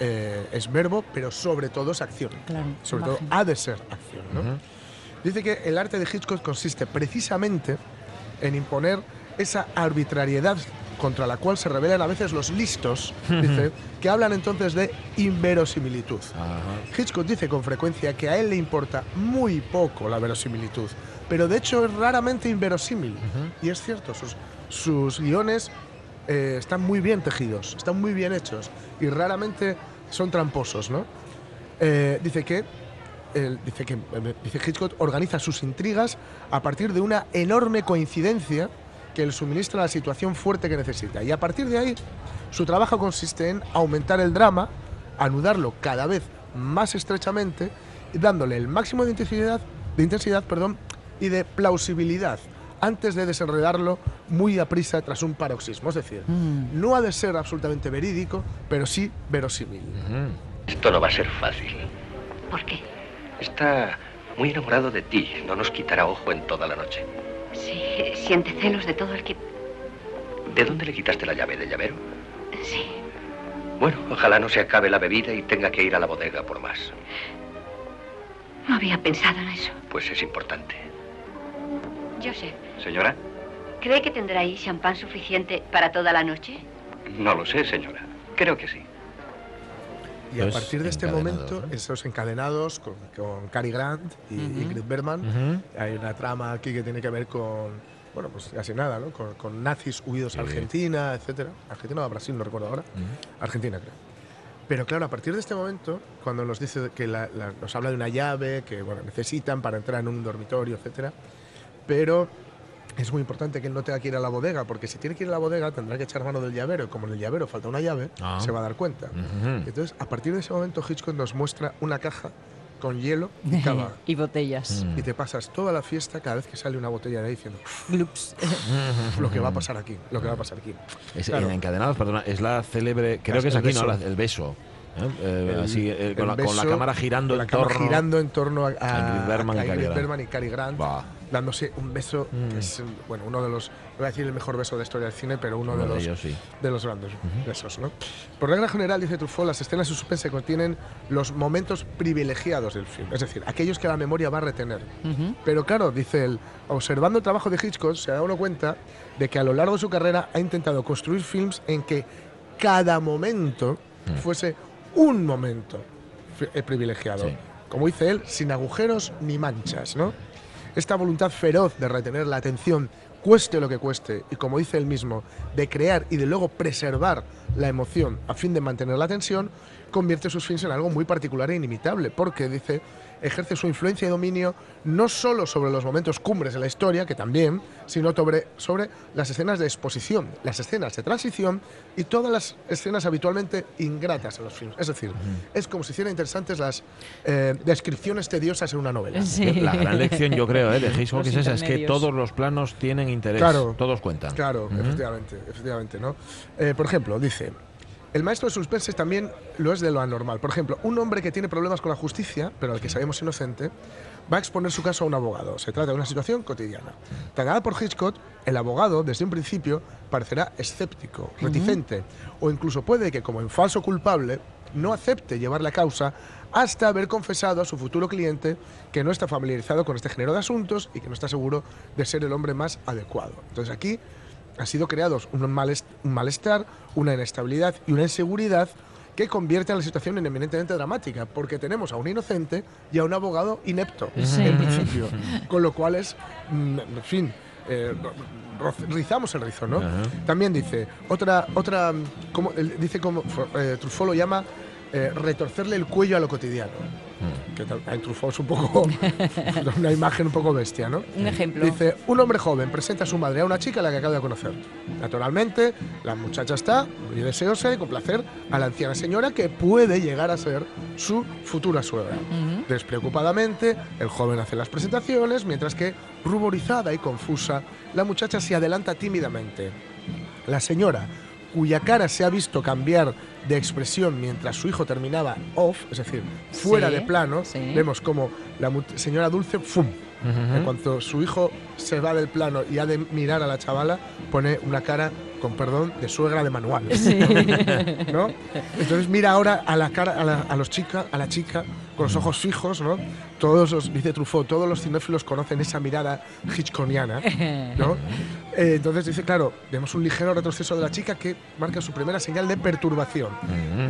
eh, es verbo, pero sobre todo es acción. Claro, sobre todo imagen. ha de ser acción. ¿no? Dice que el arte de Hitchcock consiste precisamente en imponer esa arbitrariedad contra la cual se rebelan a veces los listos, dice, que hablan entonces de inverosimilitud. Hitchcock dice con frecuencia que a él le importa muy poco la verosimilitud, pero de hecho es raramente inverosímil. Y es cierto, sus, sus guiones eh, están muy bien tejidos, están muy bien hechos y raramente son tramposos, ¿no? Eh, dice que el- dice que eh, Hitchcock organiza sus intrigas a partir de una enorme coincidencia que le suministra la situación fuerte que necesita. Y a partir de ahí, su trabajo consiste en aumentar el drama, anudarlo cada vez más estrechamente, dándole el máximo de intensidad, de intensidad perdón, y de plausibilidad antes de desenredarlo muy a prisa tras un paroxismo. Es decir, no ha de ser absolutamente verídico, pero sí verosímil. Esto no va a ser fácil. ¿Por qué? Está muy enamorado de ti. No nos quitará ojo en toda la noche. Sí, siente celos de todo el que... ¿De dónde le quitaste la llave del llavero? Sí. Bueno, ojalá no se acabe la bebida y tenga que ir a la bodega por más. No había pensado en eso. Pues es importante. Joseph, Señora, ¿cree que tendrá ahí champán suficiente para toda la noche? no lo sé, señora. Creo que sí. Y a partir de este momento, esos encadenados con, con Cary Grant y. Ingrid Bergman, Ujú. hay una trama aquí que tiene que ver con, bueno, pues casi nada, ¿no? Con, con nazis huidos a. Argentina, etcétera. Argentina o a Brasil, no recuerdo ahora. Argentina, creo. Pero claro, a partir de este momento, cuando nos dice que la- la- nos habla de una llave que bueno, necesitan para entrar en un dormitorio, etcétera, pero es muy importante que él no tenga que ir a la bodega, porque si tiene que ir a la bodega tendrá que echar mano del llavero, y como en el llavero falta una llave, Ah. se va a dar cuenta. Ujú. Entonces, a partir de ese momento, Hitchcock nos muestra una caja con hielo y cava. y botellas. Y te pasas toda la fiesta cada vez que sale una botella de ahí diciendo Glups. lo que va a pasar aquí, lo que va a pasar aquí. Es, Claro. en Encadenados, perdona, es la célebre, creo que es aquí, beso. ¿no? La- el beso. ¿eh? Eh, El- así, eh, con, el la, con la beso, cámara girando la en cámara torno. girando en torno a, a- a y Cary Ingrid Grant. Bergman y Cary Grant, dándose un beso que Mm. es bueno uno de los, voy a decir el mejor beso de la historia del cine, pero uno, Uno de de los ellos, sí. de los grandes besos, ¿no? Por regla general, dice Truffaut, las escenas de suspense contienen los momentos privilegiados del film, es decir, aquellos que la memoria va a retener. Pero claro, dice él, observando el trabajo de Hitchcock, se da uno cuenta de que a lo largo de su carrera ha intentado construir films en que cada momento Mm. fuese un momento eh, privilegiado. Sí. Como dice él, sin agujeros ni manchas, ¿no? Esta voluntad feroz de retener la atención, cueste lo que cueste, y como dice él mismo, de crear y de luego preservar la emoción a fin de mantener la tensión, convierte sus films en algo muy particular e inimitable, porque dice ejerce su influencia y dominio no solo sobre los momentos cumbres de la historia, que también, sino sobre, sobre las escenas de exposición, las escenas de transición y todas las escenas habitualmente ingratas en los films. Es decir, es como si hicieran interesantes las eh, descripciones tediosas en una novela. La gran lección, yo creo, ¿eh? de Hitchcock es esa, es que todos los planos tienen interés, Claro. todos cuentan. Claro, efectivamente, efectivamente, ¿no? Eh, por ejemplo, dice, el maestro de suspense también lo es de lo anormal. Por ejemplo, un hombre que tiene problemas con la justicia, pero al que sabemos inocente, va a exponer su caso a un abogado. Se trata de una situación cotidiana. Tragada por Hitchcock, el abogado, desde un principio, parecerá escéptico, reticente, o incluso puede que, como en falso culpable, no acepte llevar la causa hasta haber confesado a su futuro cliente que no está familiarizado con este género de asuntos y que no está seguro de ser el hombre más adecuado. Entonces aquí han sido creados un malest- un malestar, una inestabilidad y una inseguridad que convierte a la situación en eminentemente dramática, porque tenemos a un inocente y a un abogado inepto, Sí. en principio. Con lo cual es, mm, en fin, eh, rizamos el rizo, ¿no? También dice, otra, otra mm, como, dice como eh, Truffaut lo llama eh, retorcerle el cuello a lo cotidiano. Mm. Que en Truffaut es un poco. una imagen un poco bestia, ¿no? Un ejemplo. Dice: Un hombre joven presenta a su madre a una chica a la que acaba de conocer. Naturalmente, la muchacha está muy deseosa de complacer a la anciana señora que puede llegar a ser su futura suegra. Despreocupadamente, el joven hace las presentaciones, mientras que, ruborizada y confusa, la muchacha se adelanta tímidamente. La señora, cuya cara se ha visto cambiar de expresión mientras su hijo terminaba off, es decir, fuera Sí, de plano, sí. vemos como la señora Dulce, ¡fum! En cuanto su hijo se va del plano y ha de mirar a la chavala, pone una cara, con perdón, de suegra de manual. ¿No? Entonces mira ahora a la cara, a la, a los chica, a la chica, con los ojos fijos, ¿no? Todos los, dice Truffaut, todos los cinéfilos conocen esa mirada hitchconiana, ¿no? Eh, entonces dice, claro, vemos un ligero retroceso de la chica que marca su primera señal de perturbación.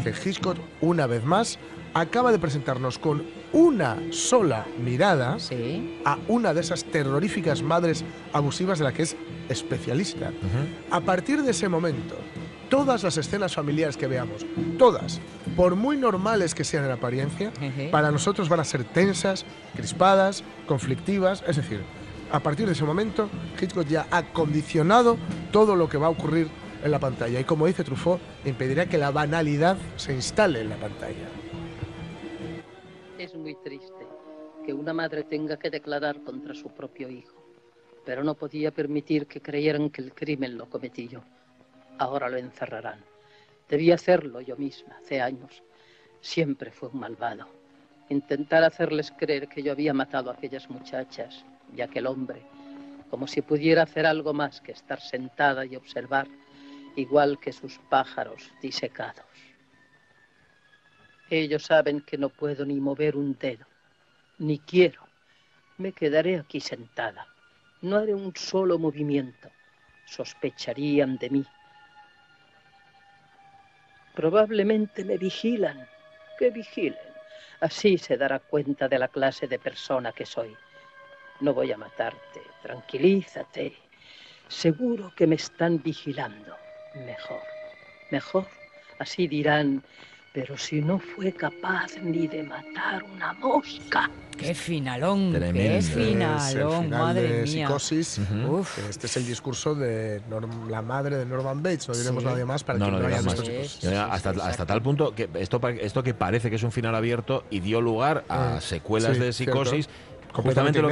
Que Hitchcock, una vez más, acaba de presentarnos con una sola mirada a una de esas terroríficas madres abusivas de la que es especialista. A partir de ese momento, todas las escenas familiares que veamos, todas, por muy normales que sean en apariencia, para nosotros van a ser tensas, crispadas, conflictivas, es decir, a partir de ese momento, Hitchcock ya ha condicionado todo lo que va a ocurrir en la pantalla. Y como dice Truffaut, impedirá que la banalidad se instale en la pantalla. Es muy triste que una madre tenga que declarar contra su propio hijo, pero no podía permitir que creyeran que el crimen lo cometí yo. Ahora lo encerrarán. Debí hacerlo yo misma hace años. Siempre fue un malvado. Intentar hacerles creer que yo había matado a aquellas muchachas y a aquel hombre, como si pudiera hacer algo más que estar sentada y observar, igual que sus pájaros disecados. Ellos saben que no puedo ni mover un dedo, ni quiero. Me quedaré aquí sentada. No haré un solo movimiento. Sospecharían de mí. Probablemente me vigilan. Que vigilen. Así se dará cuenta de la clase de persona que soy. No voy a matarte. Tranquilízate. Seguro que me están vigilando. Mejor. Mejor. Así dirán. Pero si no fue capaz ni de matar una mosca. ¡Qué finalón! Tremendo. ¡Qué Es el finalón! final Madre de mía. Psicosis. Uf. que Este es el discurso de Norm- la madre de Norman Bates. No diremos Sí. nadie más para No, que no no, haya visto. Ya, hasta, hasta tal punto que esto, esto que parece que es un final abierto y dio lugar a Mm, secuelas sí, de psicosis. cierto. Completamente lo,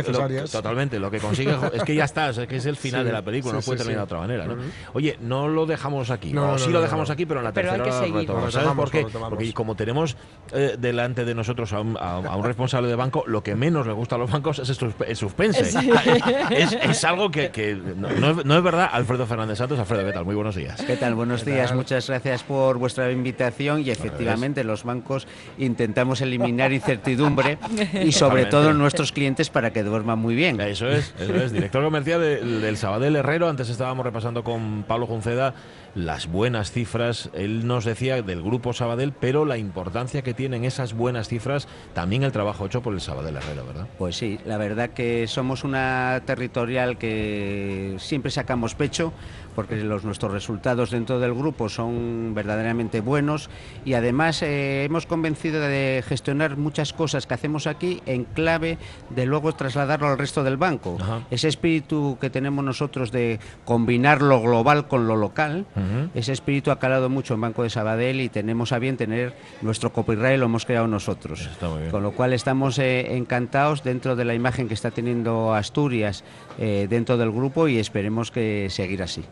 totalmente, lo que consigue es que ya está, es que es el final Sí, de la película, no puede sí, terminar sí. de otra manera. ¿no? Oye, no lo dejamos aquí, No, o no, sí no, lo dejamos no. aquí, pero en la Pero hay tercera que seguir. ¿Sabes retomamos, por qué? Porque como tenemos eh, delante de nosotros a un, a- a un responsable de banco, lo que menos le gusta a los bancos es el suspe- el suspense. Sí. es, es algo que, que no, no es, no es verdad. Alfredo Fernández Santos, Alfredo, ¿qué tal? Muy buenos días. ¿Qué tal? Buenos ¿Qué días, tal? muchas gracias por vuestra invitación y efectivamente los bancos intentamos eliminar incertidumbre y sobre todo nuestros clientes para que duerman muy bien. Eso es, eso es. Director comercial de- del Sabadell Herrero. Antes estábamos repasando con Pablo Junceda las buenas cifras. Él nos decía del grupo Sabadell, pero la importancia que tienen esas buenas cifras, también el trabajo hecho por el Sabadell Herrero, ¿verdad? Pues sí, la verdad que somos una territorial que siempre sacamos pecho porque los, nuestros resultados dentro del grupo son verdaderamente buenos y además eh, hemos convencido de gestionar muchas cosas que hacemos aquí en clave de luego trasladarlo al resto del banco. Ese espíritu que tenemos nosotros de combinar lo global con lo local, ese espíritu ha calado mucho en Banco de Sabadell y tenemos a bien tener nuestro copyright, lo hemos creado nosotros. Con lo cual estamos eh, encantados dentro de la imagen que está teniendo Asturias eh, dentro del grupo y esperemos que seguir así.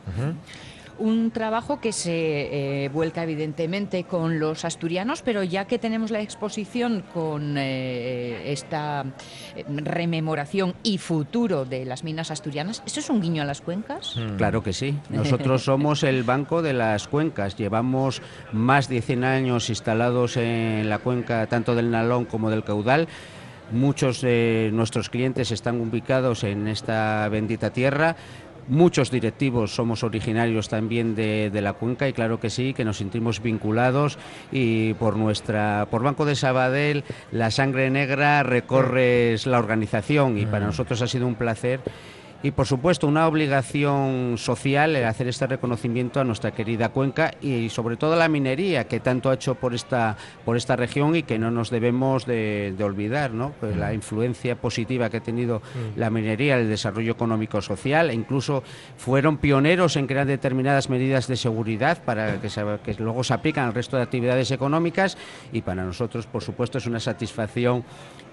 Un trabajo que se eh, vuelca evidentemente con los asturianos, pero ya que tenemos la exposición con eh, esta rememoración y futuro de las minas asturianas, ¿eso es un guiño a las cuencas? Claro que sí. Nosotros somos el banco de las cuencas. Llevamos más de 100 años instalados en la cuenca tanto del Nalón como del Caudal. Muchos de nuestros clientes están ubicados en esta bendita tierra. Muchos directivos somos originarios también de, de la cuenca y claro que sí, que nos sentimos vinculados y por nuestra, por Banco de Sabadell, la sangre negra recorre la organización y para nosotros ha sido un placer Y por supuesto, una obligación social el hacer este reconocimiento a nuestra querida cuenca y sobre todo a la minería que tanto ha hecho por esta, por esta región y que no nos debemos de, olvidar, ¿no? Pues la influencia positiva que ha tenido la minería, el desarrollo económico social, e incluso fueron pioneros en crear determinadas medidas de seguridad para que, que luego se aplican al resto de actividades económicas. Y para nosotros, por supuesto, es una satisfacción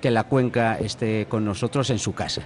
que la cuenca esté con nosotros en su casa.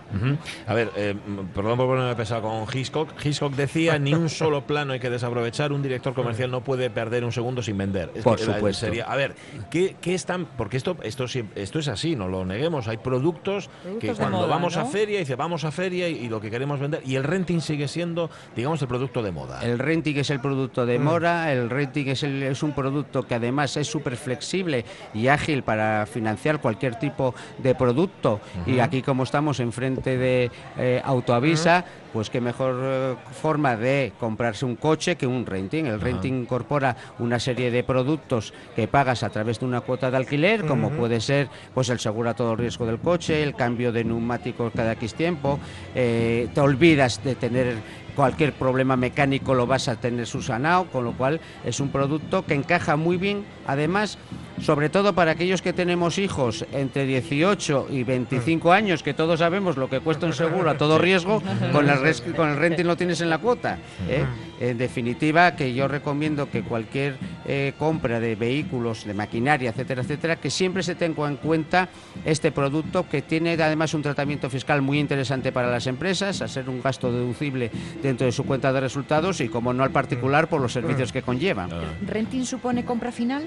A ver, eh, perdón por ponerme pesado con Hitchcock. Hitchcock decía, ni un solo plano hay que desaprovechar, un director comercial no puede perder un segundo sin vender. por supuesto. a ver, ¿qué, están...? Porque esto, esto, esto es así, no lo neguemos. Hay productos, que cuando vamos a feria, dice, vamos a feria y, lo que queremos vender, y el renting sigue siendo, digamos, el producto de moda. El renting es el producto de mm. moda, el renting es, es un producto que además es súper flexible y ágil para financiar cualquier tipo de producto. Y aquí como estamos enfrente de eh, Autoavisa, pues qué mejor eh, forma de comprarse un coche que un renting. El renting incorpora una serie de productos que pagas a través de una cuota de alquiler, como puede ser pues el seguro a todo riesgo del coche, el cambio de neumáticos cada X tiempo, eh, te olvidas de tener cualquier problema mecánico lo vas a tener susanado, con lo cual es un producto que encaja muy bien, además sobre todo para aquellos que tenemos hijos entre 18 y 25 años, que todos sabemos lo que cuesta un seguro a todo riesgo, con el, con el renting lo tienes en la cuota. ¿eh? En definitiva, que yo recomiendo que cualquier eh, compra de vehículos, de maquinaria, etcétera, etcétera, que siempre se tenga en cuenta este producto que tiene además un tratamiento fiscal muy interesante para las empresas, a ser un gasto deducible dentro de su cuenta de resultados y, como no al particular, por los servicios que conlleva. ¿Renting supone compra final?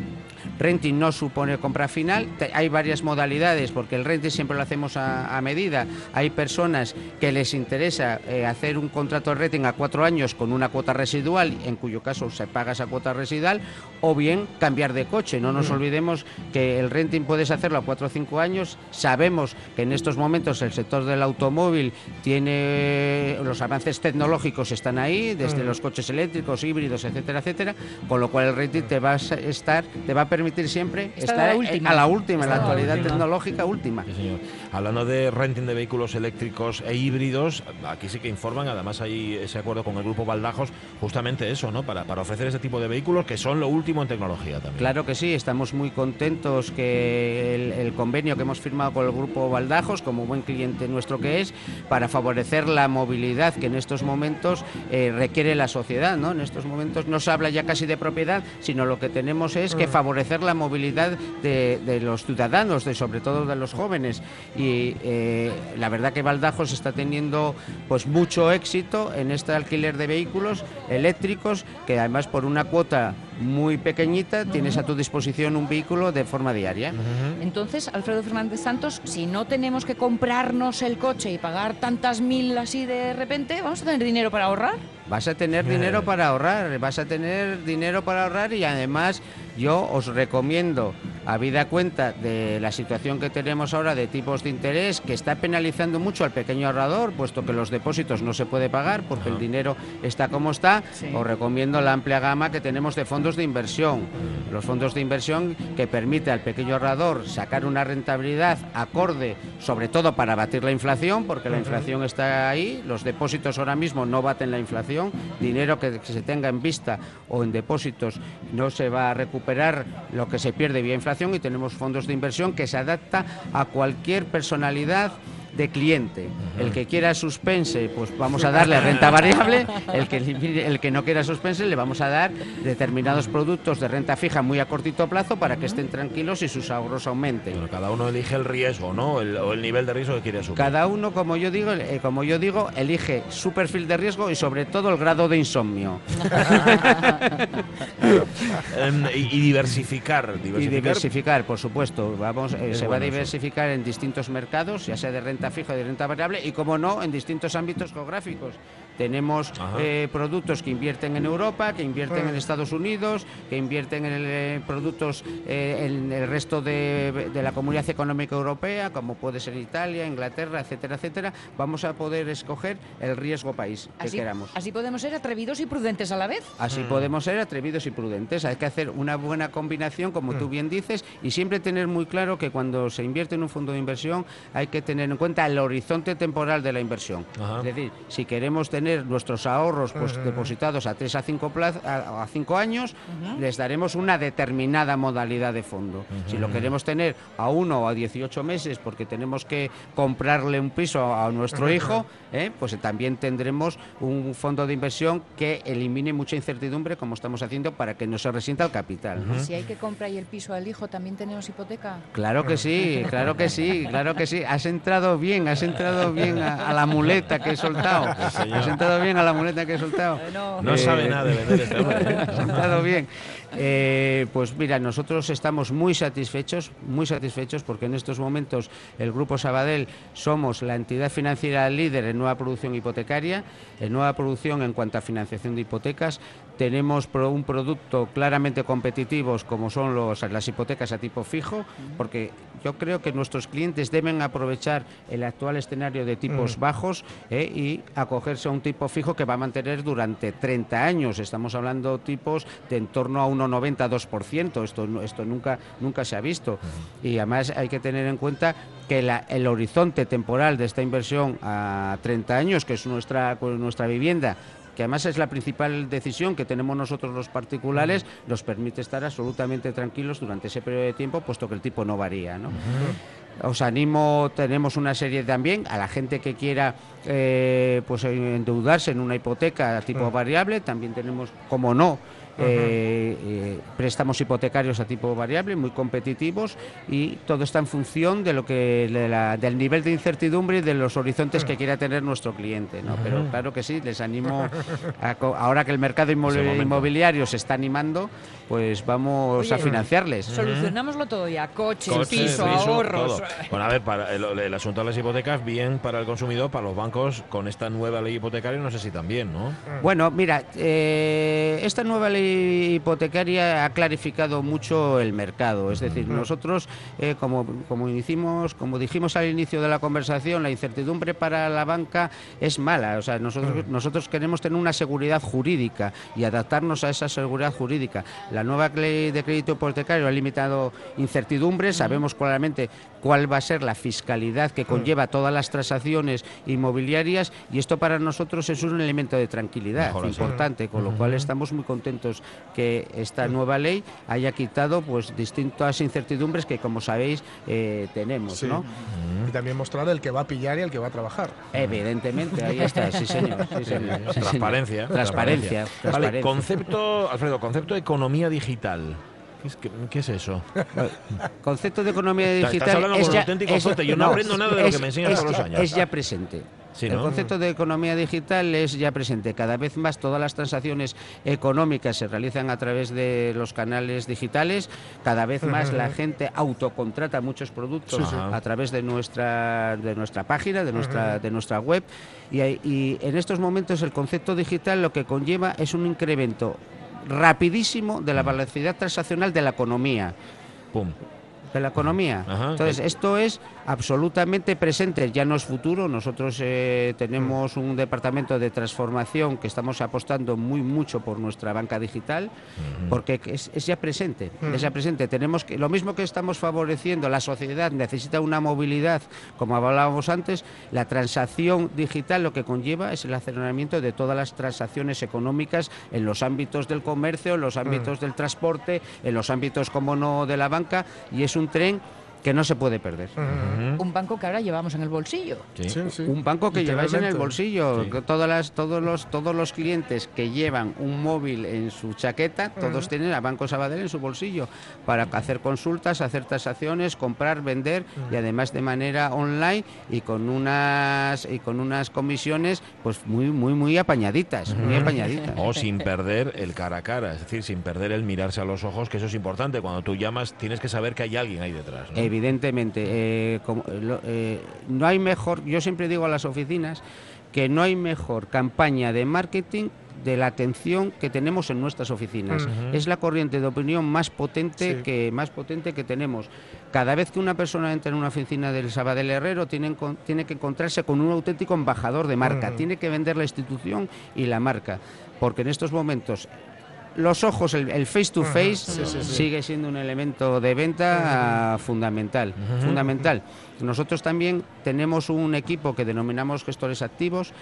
Renting no supone compra final. Hay varias modalidades, porque el renting siempre lo hacemos a, medida. Hay personas que les interesa eh, hacer un contrato de renting a cuatro años con una cuota residual, en cuyo caso se paga esa cuota residual, o bien cambiar de coche. No nos mm. olvidemos que el renting puedes hacerlo a cuatro o cinco años. Sabemos que en estos momentos el sector del automóvil tiene los avances tecnológicos están ahí, desde mm. los coches eléctricos, híbridos, etcétera, etcétera, con lo cual el renting te va a estar, te va a permitir siempre está, a la última, en la actualidad tecnológica última. Hablando de renting de vehículos eléctricos e híbridos, aquí sí que informan, además hay ese acuerdo con el grupo Baldajos, justamente eso, ¿no? Para, para ofrecer ese tipo de vehículos que son lo último en tecnología también. Claro que sí, estamos muy contentos que el, convenio que hemos firmado con el grupo Baldajos, como buen cliente nuestro que es, para favorecer la movilidad que en estos momentos eh, requiere la sociedad, ¿no? En estos momentos no se habla ya casi de propiedad, sino lo que tenemos es que mm. favorecer la movilidad de, los ciudadanos, de sobre todo de los jóvenes. Y eh, la verdad que Baldajos está teniendo pues mucho éxito en este alquiler de vehículos eléctricos, que además por una cuota muy pequeñita tienes a tu disposición un vehículo de forma diaria. Entonces, Alfredo Fernández Santos, si no tenemos que comprarnos el coche y pagar tantas mil así de repente, ¿vamos a tener dinero para ahorrar? Vas a tener dinero para ahorrar, vas a tener dinero para ahorrar y además yo os recomiendo, habida cuenta de la situación que tenemos ahora de tipos de interés, que está penalizando mucho al pequeño ahorrador, puesto que los depósitos no se puede pagar porque el dinero está como está, os recomiendo la amplia gama que tenemos de fondos de inversión. Los fondos de inversión que permite al pequeño ahorrador sacar una rentabilidad acorde, sobre todo para batir la inflación, porque la inflación está ahí, los depósitos ahora mismo no baten la inflación, dinero que se tenga en vista o en depósitos no se va a recuperar recuperar lo que se pierde vía inflación y tenemos fondos de inversión que se adapta a cualquier personalidad de cliente. El que quiera suspense, pues vamos a darle renta variable. El que, el que no quiera suspense, le vamos a dar determinados productos de renta fija muy a cortito plazo para que estén tranquilos y sus ahorros aumenten. cada uno elige el riesgo, ¿no? El, o el nivel de riesgo que quiere asumir. Cada uno, como yo digo, eh, como yo digo, elige su perfil de riesgo y sobre todo el grado de insomnio. Em, y, diversificar, diversificar, Y diversificar, por supuesto. Vamos, eh, se va a diversificar en distintos mercados, ya sea de renta fija y de renta variable y, como no, en distintos ámbitos geográficos. Tenemos eh, productos que invierten en Europa, que invierten en Estados Unidos, que invierten en eh, productos eh, en el resto de, de la Comunidad Económica Europea, como puede ser Italia, Inglaterra, etcétera, etcétera. Vamos a poder escoger el riesgo país que Así, queramos. así podemos ser atrevidos y prudentes a la vez. Así podemos ser atrevidos y prudentes. Hay que hacer una buena combinación, como tú bien dices, y siempre tener muy claro que cuando se invierte en un fondo de inversión hay que tener en cuenta el horizonte temporal de la inversión. Es decir, si queremos tener nuestros ahorros pues, depositados a 3 a 5 a, a cinco años, les daremos una determinada modalidad de fondo. Si lo queremos tener a uno o a 18 meses porque tenemos que comprarle un piso a nuestro hijo, ¿eh? pues también tendremos un fondo de inversión que elimine mucha incertidumbre como estamos haciendo para que no se resienta el capital. si hay que comprar y el piso al hijo, ¿también tenemos hipoteca? Claro que sí, claro que sí, claro que sí. Has entrado bien, has entrado bien a, a la muleta que he soltado. Has entrado bien a la muleta que he soltado. No sabe nada de vender este hombre. ¿eh? Has entrado bien. Eh, pues mira, nosotros estamos muy satisfechos, muy satisfechos porque en estos momentos el Grupo Sabadell somos la entidad financiera líder en nueva producción hipotecaria, en nueva producción en cuanto a financiación de hipotecas. Tenemos un producto claramente competitivos como son los, las hipotecas a tipo fijo, porque yo creo que nuestros clientes deben aprovechar el actual escenario de tipos Mm. bajos eh, y acogerse a un tipo fijo que va a mantener durante 30 años. Estamos hablando tipos de en torno a 1,92%. Esto, no- esto nunca, nunca se ha visto. Y además hay que tener en cuenta que la- el horizonte temporal de esta inversión a 30 años, que es nuestra, nuestra vivienda, que además es la principal decisión que tenemos nosotros los particulares, nos permite estar absolutamente tranquilos durante ese periodo de tiempo, puesto que el tipo no varía. ¿no? Os animo, tenemos una serie también a la gente que quiera eh, pues endeudarse en una hipoteca a tipo Mm. variable, también tenemos, como no, eh, eh, préstamos hipotecarios a tipo variable muy competitivos y todo está en función de lo que de la- del nivel de incertidumbre y de los horizontes que quiera tener nuestro cliente ¿no? pero claro que sí les animo a ahora que el mercado inmobiliario se está animando pues vamos a financiarles Solucionámoslo todo ya. Coches, Coches, piso, piso, ahorros. todo. Bueno, a ver, para el, el asunto de las hipotecas, bien para el consumidor, para los bancos, con esta nueva ley hipotecaria, no sé si también, ¿no? Bueno, mira, eh, esta nueva ley hipotecaria ha clarificado mucho el mercado. Es decir, nosotros, eh, como, como, hicimos, como dijimos al inicio de la conversación, la incertidumbre para la banca es mala. O sea, nosotros, nosotros queremos tener una seguridad jurídica y adaptarnos a esa seguridad jurídica. La nueva ley de crédito hipotecario ha limitado incertidumbres. Sabemos claramente cuál va a ser la fiscalidad que conlleva todas las transacciones inmobiliarias y esto para nosotros es un elemento de tranquilidad Mejor así. importante, con lo cual estamos muy contentos que esta nueva ley haya quitado pues distintas incertidumbres que como sabéis eh, tenemos, Sí. ¿no? Y también mostrar el que va a pillar y el que va a trabajar. Evidentemente, ahí está, sí señor. sí, señor, sí, señor. Transparencia. Transparencia. Vale, transparencia. concepto, Alfredo, concepto de economía digital. ¿Qué es, qué- qué es eso? Concepto de economía Estás digital hablando es con un ya, auténtico es- yo no aprendo nada de lo que me enseñas es todos los años. Es ya presente. Sí, El concepto de economía digital es ya presente. Cada vez más todas las transacciones económicas se realizan a través de los canales digitales. Cada vez más la gente autocontrata muchos productos Sí, sí. a través de nuestra de nuestra página, de nuestra de nuestra web. Y, hay- y en estos momentos el concepto digital lo que conlleva es un incremento rapidísimo de la velocidad transaccional de la economía. De la economía. Ajá. Entonces, esto es absolutamente presente, ya no es futuro. Nosotros eh, tenemos un departamento de transformación que estamos apostando muy mucho por nuestra banca digital, porque es, es ya presente, es ya presente. Tenemos que, lo mismo que estamos favoreciendo, la sociedad necesita una movilidad, como hablábamos antes, la transacción digital lo que conlleva es el aceleramiento de todas las transacciones económicas en los ámbitos del comercio, en los ámbitos del transporte, en los ámbitos, como no, de la banca, y es un tren que no se puede perder. Un banco que ahora llevamos en el bolsillo. Un banco que lleváis en el bolsillo. Todas las, todos, los, todos los clientes que llevan un móvil en su chaqueta, todos tienen a Banco Sabadell en su bolsillo para hacer consultas, hacer transacciones, comprar, vender y además de manera online y con unas y con unas comisiones pues muy muy muy apañaditas, muy apañaditas. O sin perder el cara a cara, es decir, sin perder el mirarse a los ojos, que eso es importante. Cuando tú llamas, tienes que saber que hay alguien ahí detrás. ¿no? Evidentemente. Eh, no hay mejor, yo siempre digo a las oficinas que no hay mejor campaña de marketing de la atención que tenemos en nuestras oficinas. Es la corriente de opinión más potente, que, más potente que tenemos. Cada vez que una persona entra en una oficina del Sabadell Herrero, tiene, tiene que encontrarse con un auténtico embajador de marca. Tiene que vender la institución y la marca. Porque en estos momentos los ojos, el, face to face, sigue siendo un elemento de venta fundamental. Fundamental. Nosotros también tenemos un equipo que denominamos gestores activos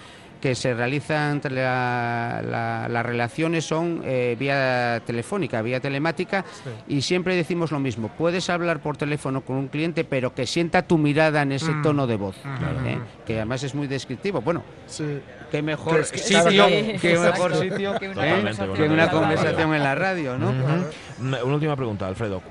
que se realizan entre las relaciones son eh, vía telefónica, vía telemática y siempre decimos lo mismo, puedes hablar por teléfono con un cliente pero que sienta tu mirada en ese mm. tono de voz, ¿eh? que además es muy descriptivo. Bueno, qué mejor sitio, qué mejor sitio que una, conversación en la radio, ¿no? Una última pregunta, Alfredo.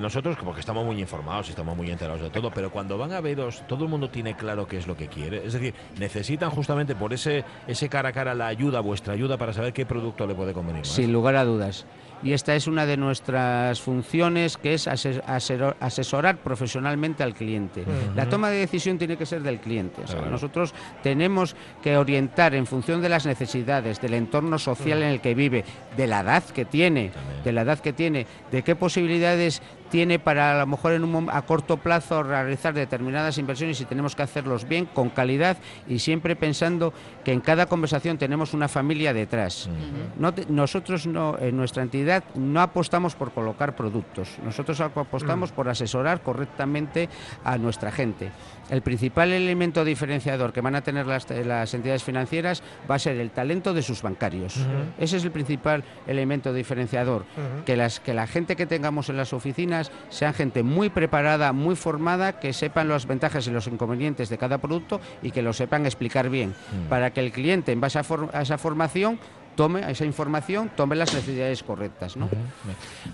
Nosotros, porque estamos muy informados y estamos muy enterados de todo, pero cuando van a veros, todo el mundo tiene claro qué es lo que quiere. Es decir, necesitan justamente por ese ese, cara a cara la ayuda, vuestra ayuda para saber qué producto le puede convenir Sin lugar a dudas. Y esta es una de nuestras funciones, que es asesorar profesionalmente al cliente. La toma de decisión tiene que ser del cliente. Nosotros tenemos que orientar en función de las necesidades, del entorno social en el que vive, de la edad que tiene, de la edad que tiene, de qué posibilidades tiene para a lo mejor en un, a corto plazo realizar determinadas inversiones y tenemos que hacerlos bien, con calidad y siempre pensando que en cada conversación tenemos una familia detrás. nosotros no, en nuestra entidad no apostamos por colocar productos, nosotros apostamos mm. por asesorar correctamente a nuestra gente. El principal elemento diferenciador que van a tener las, entidades financieras va a ser el talento de sus bancarios. Ese es el principal elemento diferenciador, que, las, que la gente que tengamos en las oficinas sean gente muy preparada, muy formada, que sepan las ventajas y los inconvenientes de cada producto y que lo sepan explicar bien, mm. para que el cliente, en base a esa formación, tome esa información, tome las necesidades correctas. ¿no?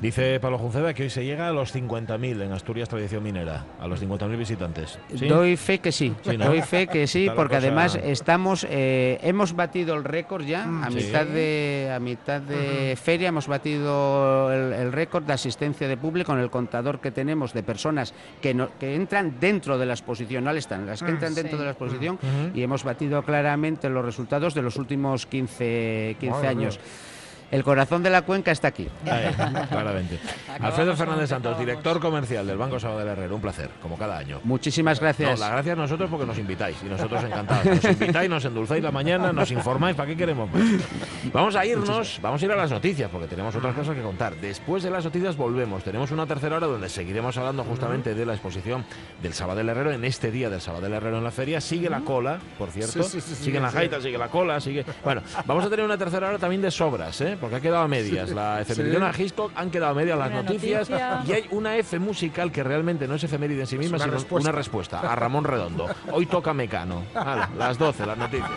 Dice Pablo Junceda que hoy se llega a los 50.000 en Asturias Tradición Minera, a los 50.000 visitantes. Doy fe que sí, doy fe que sí, porque además estamos, eh, hemos batido el récord ya, mm, a, mitad de, a mitad de feria hemos batido el, récord de asistencia de público con el contador que tenemos de personas que, no, que entran dentro de la exposición, no están, las que mm, entran dentro de la exposición y hemos batido claramente los resultados de los últimos 15, 15 15 años. El corazón de la cuenca está aquí. claramente. Alfredo Fernández Santos, director comercial del Banco Sabadell Herrero. Un placer, como cada año. Muchísimas gracias. No, la gracias a nosotros porque nos invitáis. Y nosotros encantados. Nos invitáis, nos endulzáis la mañana, nos informáis. ¿Para qué queremos más? Vamos a irnos, vamos a ir a las noticias porque tenemos otras cosas que contar. Después de las noticias volvemos. Tenemos una tercera hora donde seguiremos hablando justamente de la exposición del Sabadell Herrero. En este día del Sabadell Herrero en la feria sigue la cola, por cierto. sigue la jaita, sigue la cola, sigue... Bueno, vamos a tener una tercera hora también de sobras, ¿eh? Porque ha quedado a medias la efeméride a Hitchcock, han quedado medias las noticias y hay una F musical que realmente no es efeméride en sí misma, sino una respuesta a Ramón Redondo. Hoy toca Mecano. las 12, las noticias.